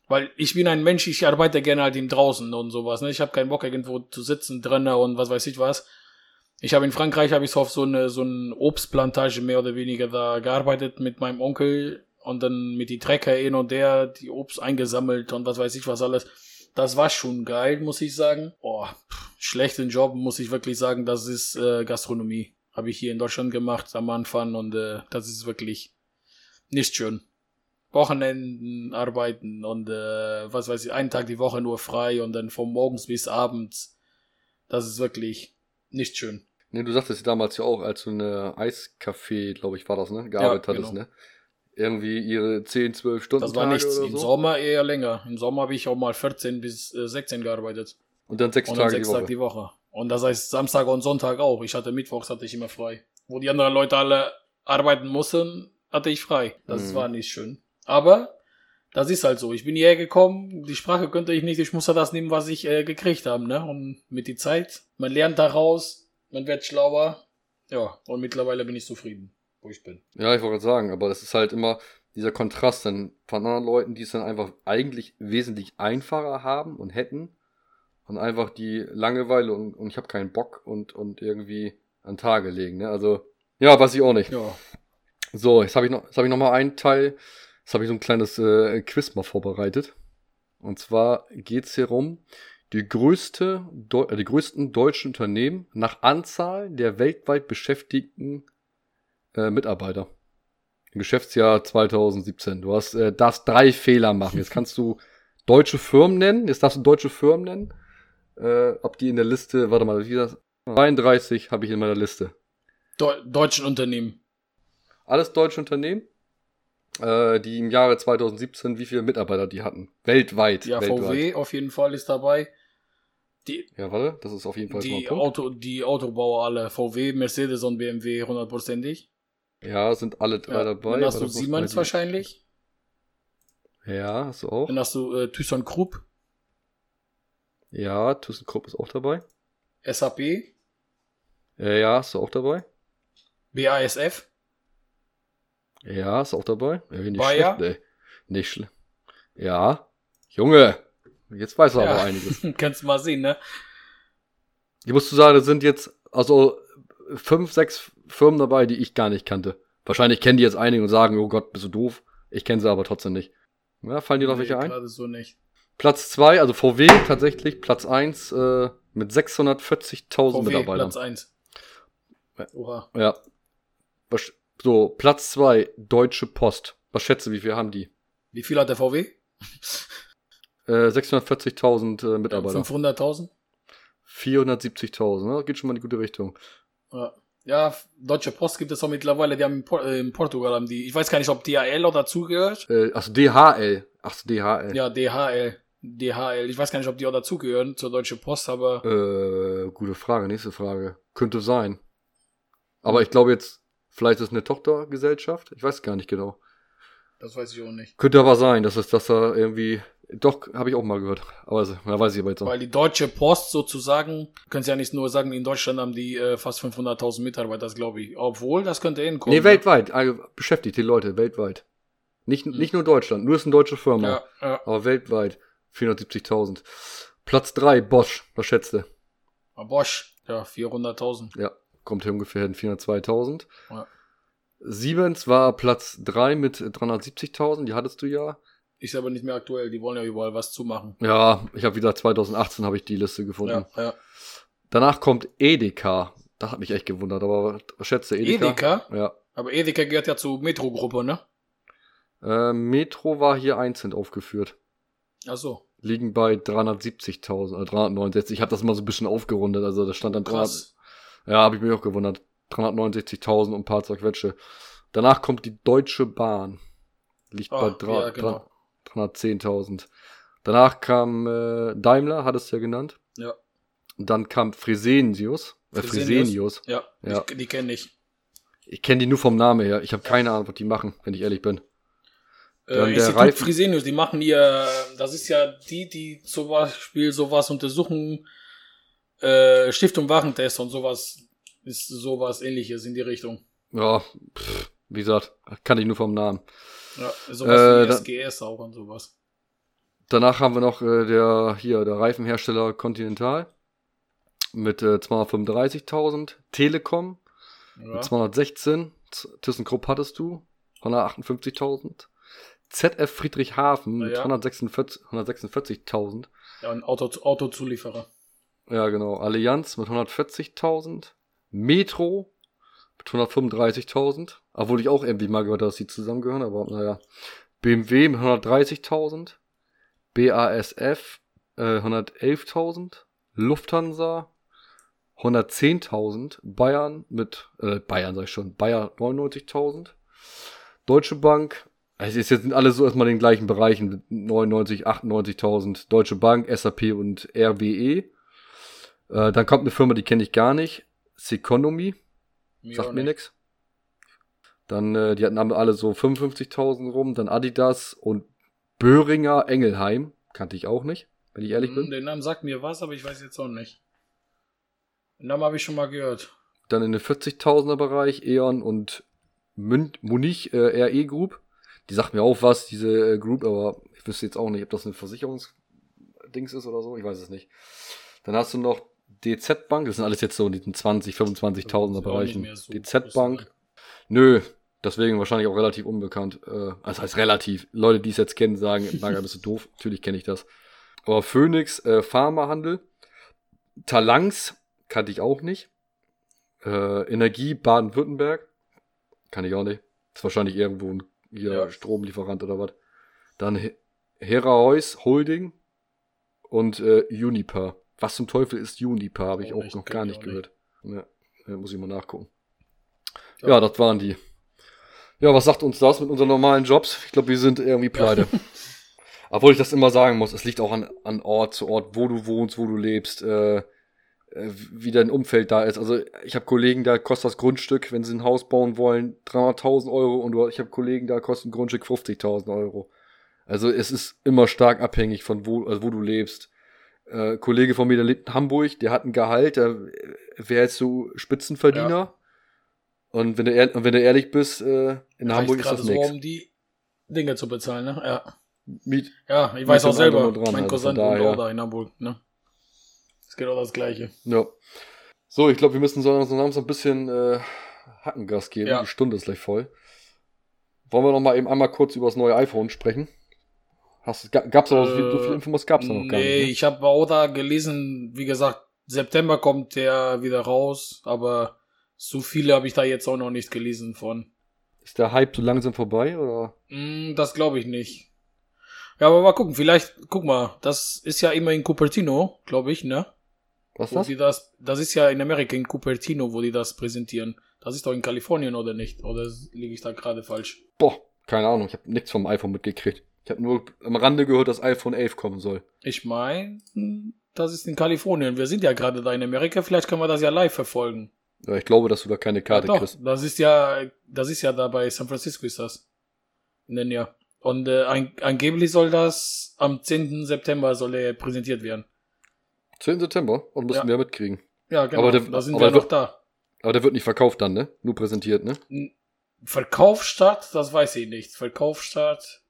Weil ich bin ein Mensch, ich arbeite gerne halt im draußen und sowas. Ne? Ich habe keinen Bock irgendwo zu sitzen drinnen und was weiß ich was. Ich habe in Frankreich habe ich auf so eine so eine Obstplantage mehr oder weniger da gearbeitet mit meinem Onkel und dann mit die Trecker hin und der die Obst eingesammelt und was weiß ich was alles. Das war schon geil, muss ich sagen. Oh, schlechten Job muss ich wirklich sagen. Das ist äh, Gastronomie. Habe ich hier in Deutschland gemacht am Anfang und äh, das ist wirklich nicht schön. Wochenenden arbeiten und äh, was weiß ich, einen Tag die Woche nur frei und dann von morgens bis abends. Das ist wirklich nicht schön. Nee, du sagtest damals ja auch, als du eine Eiscafé, glaube ich, war das, ne? Gearbeitet ja, genau. hattest, ne? Irgendwie ihre 10, 12 Stunden. Das war nichts. Im so? Sommer eher länger. Im Sommer habe ich auch mal 14 bis äh, 16 gearbeitet. Und dann sechs und Tage dann sechs die Woche. Tage die Woche. Und das heißt Samstag und Sonntag auch. Ich hatte Mittwochs hatte ich immer frei. Wo die anderen Leute alle arbeiten mussten, hatte ich frei. Das mhm. war nicht schön. Aber das ist halt so. Ich bin hierher gekommen, die Sprache könnte ich nicht, ich muss ja das nehmen, was ich äh, gekriegt habe, ne? Und mit die Zeit, man lernt daraus, man wird schlauer. Ja, und mittlerweile bin ich zufrieden, wo ich bin. Ja, ich wollte gerade sagen, aber das ist halt immer dieser Kontrast dann von anderen Leuten, die es dann einfach eigentlich wesentlich einfacher haben und hätten. Und einfach die Langeweile und, und ich habe keinen Bock und, und irgendwie an Tage legen. Ne? Also, ja, weiß ich auch nicht. Ja. So, jetzt habe ich noch, jetzt habe ich noch mal einen Teil. Jetzt habe ich so ein kleines äh, Quiz mal vorbereitet. Und zwar geht's hier rum, die größte, Deu äh, die größten deutschen Unternehmen nach Anzahl der weltweit beschäftigten äh, Mitarbeiter. Im Geschäftsjahr 2017. Du hast, äh, darfst drei Fehler machen. Jetzt kannst du deutsche Firmen nennen. Jetzt darfst du deutsche Firmen nennen. Äh, ob die in der Liste, warte mal, wie das? 32 habe ich in meiner Liste. Deu deutschen Unternehmen. Alles deutsche Unternehmen, äh, die im Jahre 2017 wie viele Mitarbeiter die hatten. Weltweit. Ja, weltweit. VW auf jeden Fall ist dabei. Die, Ja, warte, das ist auf jeden Fall die. Auto, die Autobauer alle, VW, Mercedes und BMW hundertprozentig. Ja, sind alle drei Ja, dabei. Dann hast du Siemens wahrscheinlich. Ja, hast du auch. Dann hast du äh, ThyssenKrupp, Ja, ThyssenKrupp ist auch dabei. SAP, Äh, ja, hast du auch dabei. BASF, Ja, ist auch dabei. Ja, nicht Bayer? schlecht, nee. Nicht schlecht. Ja. Junge, jetzt weiß er Ja. aber einiges. kannst du mal sehen, ne? Ich muss zu sagen, das sind jetzt also fünf, sechs Firmen dabei, die ich gar nicht kannte. Wahrscheinlich kennen die jetzt einige und sagen, oh Gott, bist du doof. Ich kenne sie aber trotzdem nicht. Ja, fallen dir noch welche Nee, ein? Gerade so nicht. Platz zwei, also VW tatsächlich, Platz eins äh, mit 640.000 VW Mitarbeitern. Platz 1. Ja. Oha. Ja. So, Platz zwei, Deutsche Post. Was schätze, wie viel haben die? Wie viel hat der VW? Äh, 640.000 äh, Mitarbeiter. 500.000? 470.000, ne? Geht schon mal in die gute Richtung. Ja. ja, Deutsche Post gibt es auch mittlerweile, die haben in, Por äh, in Portugal haben die, ich weiß gar nicht, ob DHL oder dazugehört. Äh, achso, DHL. Achso, DHL. Ja, DHL. DHL. Ich weiß gar nicht, ob die auch dazugehören zur Deutsche Post, aber Äh, gute Frage, nächste Frage. Könnte sein. Aber ich glaube jetzt, vielleicht ist es eine Tochtergesellschaft. Ich weiß gar nicht genau. das weiß ich auch nicht. Könnte aber sein, dass es, dass da irgendwie. Doch, habe ich auch mal gehört. Aber also, da weiß ich aber jetzt noch. Weil die Deutsche Post sozusagen, können Sie ja nicht nur sagen, in Deutschland haben die äh, fast 500.000 Mitarbeiter, das glaube ich. Obwohl, das könnte hinkommen. Nee, weltweit. Also, beschäftigt die Leute, weltweit. Nicht, nicht nur Deutschland. Nur ist eine deutsche Firma. Ja, ja. Aber weltweit. 470.000. Platz drei Bosch. Was schätzt du? Aber Bosch, ja, 400.000. Ja, kommt hier ungefähr hin 402.000. Ja. Siemens war Platz 3 mit 370.000, die hattest du ja. Ist aber nicht mehr aktuell, die wollen ja überall was zumachen. Ja, ich habe wieder 2018 habe ich die Liste gefunden. Ja, ja. Danach kommt Edeka. Das hat mich echt gewundert, aber du Edeka? Edeka? Ja. Aber Edeka gehört ja zur Metro-Gruppe, ne? Äh, Metro war hier einzeln aufgeführt. Ach so, Liegen bei 370.000 oder 369. Ich habe das mal so ein bisschen aufgerundet, also da stand dann 300, krass. Ja, habe ich mich auch gewundert. 369.000 und ein paar zerquetsche. Danach kommt die Deutsche Bahn. Liegt Ah, bei drei- ja, genau. 310.000. Danach kam äh, Daimler, hat es ja genannt. Ja, Und dann kam Fresenius. Äh, Fresenius. Fresenius. ja, Ja. Ich, die kenne ich. Ich kenne die nur vom Namen her. Ich habe keine Ahnung, was die machen, wenn ich ehrlich bin. Dann Äh, der Reifen- Fresenius, die machen ihr, das ist ja die, die zum Beispiel sowas untersuchen, äh, Stiftung Warentest und sowas, ist sowas ähnliches in die Richtung. Ja, pff, wie gesagt, kann ich nur vom Namen. Ja, sowas Äh, wie SGS auch und sowas. Danach haben wir noch äh, der hier der Reifenhersteller Continental mit äh, 235.000, Telekom Ja. mit 216, Z- ThyssenKrupp hattest du 158.000, ZF Friedrichshafen mit Ja. 146 146.000, ja, ein Auto, Autozulieferer. Ja genau, Allianz mit 140.000, Metro mit 135.000, obwohl ich auch irgendwie mal gehört habe, dass sie zusammengehören, aber naja, BMW mit 130.000, BASF äh, 111.000, Lufthansa 110.000, Bayern mit, äh, Bayern sag ich schon, Bayer 99.000, Deutsche Bank, es sind alle so erstmal in den gleichen Bereichen, 99, 98.000, Deutsche Bank, SAP und RWE. Äh, dann kommt eine Firma, die kenne ich gar nicht, Seconomy, Mir sagt mir nicht. nix. Dann, äh, die hatten alle so 55.000 rum, dann Adidas und Böhringer Engelheim, kannte ich auch nicht, wenn ich ehrlich Hm, bin. Den Namen sagt mir was, aber ich weiß jetzt auch nicht. Den Namen habe ich schon mal gehört. Dann in den 40.000er Bereich E.ON und Mün Munich äh, RE Group. Die sagt mir auch was, diese äh, Group, aber ich wüsste jetzt auch nicht, ob das ein Versicherungsdings ist oder so. Ich weiß es nicht. Dann hast du noch DZ Bank, das sind alles jetzt so in diesen 20, 25.000er Bereichen. So DZ Bank. Nö, deswegen wahrscheinlich auch relativ unbekannt. Äh, das heißt relativ. Leute, die es jetzt kennen, sagen, Maga, bist du doof. Natürlich kenne ich das. Aber Phoenix, äh, Pharmahandel. Talangs kannte ich auch nicht. Äh, Energie Baden-Württemberg. Kann ich auch nicht. Ist wahrscheinlich irgendwo ein Ja. Stromlieferant oder was. Dann He- Heraeus Holding und äh, Uniper. Was zum Teufel ist Uniper? Habe ich Oh, auch nicht, noch gar ich nicht auch gehört. Ja, ja, muss ich mal nachgucken. Ja. Ja. das waren die. Ja, was sagt uns das mit unseren normalen Jobs? Ich glaube, wir sind irgendwie pleite. Obwohl ich das immer sagen muss, es liegt auch an, an Ort zu Ort, wo du wohnst, wo du lebst, äh, äh, wie dein Umfeld da ist. Also ich habe Kollegen, da kostet das Grundstück, wenn sie ein Haus bauen wollen, 300.000 Euro und du- ich habe Kollegen, da kostet ein Grundstück 50.000 Euro. Also es ist immer stark abhängig von wo, also wo du lebst. Äh, Kollege von mir, der lebt in Hamburg, der hat ein Gehalt, der wäre jetzt so Spitzenverdiener. Und wenn du, ehr- wenn du ehrlich bist, äh, in Hamburg ist gerade das so, nichts. um die Dinge zu bezahlen, ne? Ja. Miet, Ja, ich weiß auch selber. dran, mein also Cousin wohnt auch da in Hamburg, ne? Ist genau das Gleiche. Ja. So, ich glaube, wir müssen so so langsam ein bisschen äh, Hackengas geben. Ja. Die Stunde ist gleich voll. Wollen wir noch mal eben einmal kurz über das neue iPhone sprechen? Hast, ga- gab's aber so, viel, so Äh, viele Infos gab's da noch gar nee, nicht. Ne? ich habe auch da gelesen, wie gesagt, September kommt der wieder raus, aber so viele habe ich da jetzt auch noch nicht gelesen von. Ist der Hype so langsam vorbei oder? Mm, das glaube ich nicht. Ja, aber mal gucken, vielleicht, guck mal, das ist ja immer in Cupertino, glaube ich, ne? Was Wo das? die das, das ist ja in Amerika, in Cupertino, wo die das präsentieren. Das ist doch in Kalifornien, oder nicht? Oder liege ich da gerade falsch? Boah, keine Ahnung. Ich habe nichts vom iPhone mitgekriegt. Ich habe nur am Rande gehört, dass iPhone 11 kommen soll. Ich meine, das ist in Kalifornien. Wir sind ja gerade da in Amerika, vielleicht können wir das ja live verfolgen. Ja, ich glaube, dass du da keine Karte ja, doch, kriegst. das ist ja, das ist ja da bei San Francisco ist das. In Jahr. Und äh, an, angeblich soll das am 10. September soll er präsentiert werden. 10. September und müssen Ja. wir mitkriegen. Ja, genau. Aber der- da sind aber wir noch da. Aber der wird nicht verkauft dann, ne? Nur präsentiert, ne? Verkaufsstart, das weiß ich nicht. Verkaufsstart.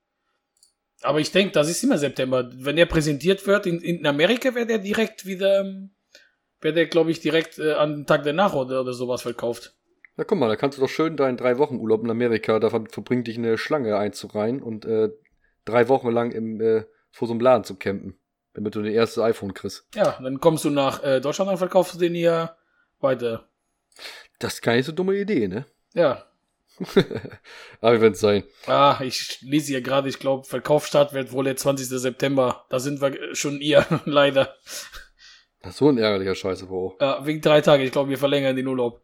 Aber ich denke, das ist immer September. Wenn er präsentiert wird, in, in Amerika wird er direkt wieder, ähm, wird er, glaube ich, direkt äh, an den Tag danach oder, oder sowas verkauft. Na guck mal, da kannst du doch schön deinen drei Wochen Urlaub in Amerika, da ver- verbringt dich eine Schlange einzureihen und äh, drei Wochen lang im, äh, vor so einem Laden zu campen, damit du den erste iPhone kriegst. Ja, dann kommst du nach äh, Deutschland und verkaufst du den hier weiter. Das ist keine so dumme Idee, ne? Ja. Aber wenn es sein. Ah, ich lese hier gerade, ich glaube, Verkaufsstart wird wohl der 20. September. Da sind wir schon ihr, leider. Das ist so ein ärgerlicher Scheiße, Bro. Ja, wegen drei Tage. Ich glaube, wir verlängern den Urlaub.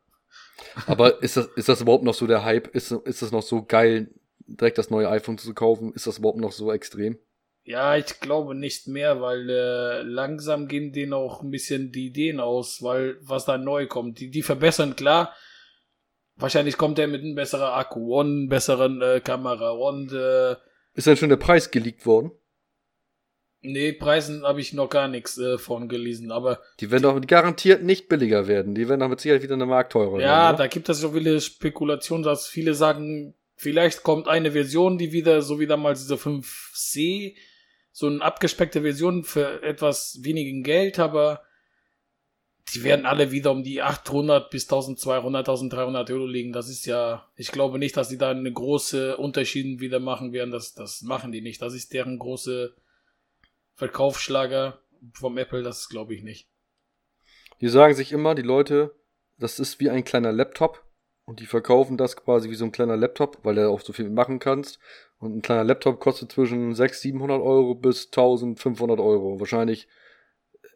Aber ist das, ist das überhaupt noch so der Hype? Ist, ist das noch so geil, direkt das neue iPhone zu kaufen? Ist das überhaupt noch so extrem? Ja, ich glaube nicht mehr, weil äh, langsam gehen denen auch ein bisschen die Ideen aus, weil was da neu kommt. Die, die verbessern, klar. Wahrscheinlich kommt der mit einem besseren Akku und besseren äh, Kamera und äh, Ist denn schon der Preis geleakt worden? nee, Preisen habe ich noch gar nichts äh, von gelesen, aber Die werden doch garantiert nicht billiger werden. Die werden doch mit Sicherheit wieder eine Mark teurer Ja, werden. da gibt es so viele Spekulationen, dass viele sagen, vielleicht kommt eine Version, die wieder, so wie damals diese 5C, so eine abgespeckte Version für etwas wenigen Geld, aber die werden alle wieder um die 800 bis 1200, 1300 Euro liegen. Das ist ja, ich glaube nicht, dass die da eine große Unterschied wieder machen werden. Das, das machen die nicht. Das ist deren große Verkaufsschlager vom Apple. Das glaube ich nicht. Die sagen sich immer, die Leute, das ist wie ein kleiner Laptop und die verkaufen das quasi wie so ein kleiner Laptop, weil du auch so viel machen kannst. Und ein kleiner Laptop kostet zwischen 600, 700 Euro bis 1500 Euro. Wahrscheinlich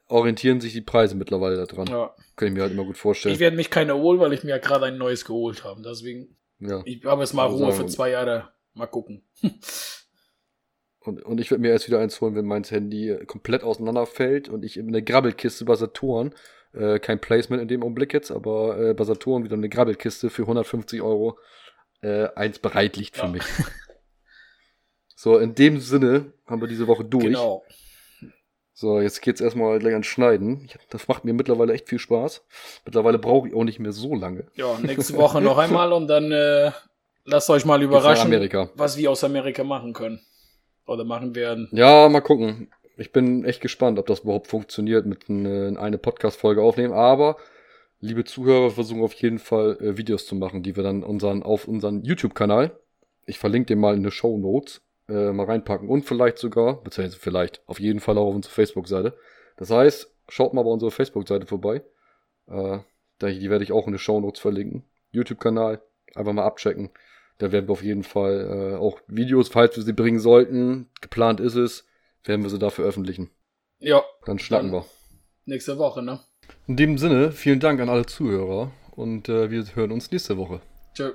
orientieren sich die Preise mittlerweile daran. Ja. Kann ich mir halt immer gut vorstellen. Ich werde mich keine holen, weil ich mir ja gerade ein neues geholt habe. Deswegen, ja. ich habe jetzt mal Also Ruhe für zwei Jahre. Mal gucken. Und, und ich werde mir erst wieder eins holen, wenn mein Handy komplett auseinanderfällt und ich in eine Grabbelkiste bei Saturn, äh, kein Placement in dem Augenblick jetzt, aber äh, bei Saturn wieder eine Grabbelkiste für 150 Euro äh, eins bereit liegt für Ja. mich. So, in dem Sinne haben wir diese Woche durch. Genau. So, jetzt geht's erstmal gleich ans Schneiden. Ich, das macht mir mittlerweile echt viel Spaß. Mittlerweile brauche ich auch nicht mehr so lange. Ja, nächste Woche noch einmal und dann äh, lasst euch mal überraschen, was wir aus Amerika machen können. Oder machen werden. Ja, mal gucken. Ich bin echt gespannt, ob das überhaupt funktioniert mit n- eine Podcast-Folge aufnehmen. Aber, liebe Zuhörer, wir versuchen auf jeden Fall äh, Videos zu machen, die wir dann unseren, auf unseren YouTube-Kanal, ich verlinke den mal in den Show Notes, äh, mal reinpacken. Und vielleicht sogar, beziehungsweise vielleicht, auf jeden Fall auch auf unsere Facebook-Seite. Das heißt, schaut mal bei unserer Facebook-Seite vorbei. Äh, die werde ich auch in den Show Notes verlinken. YouTube-Kanal, einfach mal abchecken. Da werden wir auf jeden Fall äh, auch Videos, falls wir sie bringen sollten, geplant ist es, werden wir sie da veröffentlichen. Ja, Dann schnacken Dann- wir. nächste Woche, ne? In dem Sinne, vielen Dank an alle Zuhörer und äh, wir hören uns nächste Woche. Tschö.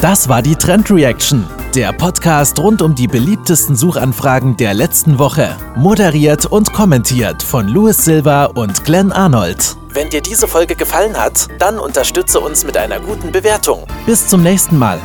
Das war die Trend Reaction, der Podcast rund um die beliebtesten Suchanfragen der letzten Woche. Moderiert und kommentiert von Louis Silva und Glenn Arnold. Wenn dir diese Folge gefallen hat, dann unterstütze uns mit einer guten Bewertung. Bis zum nächsten Mal.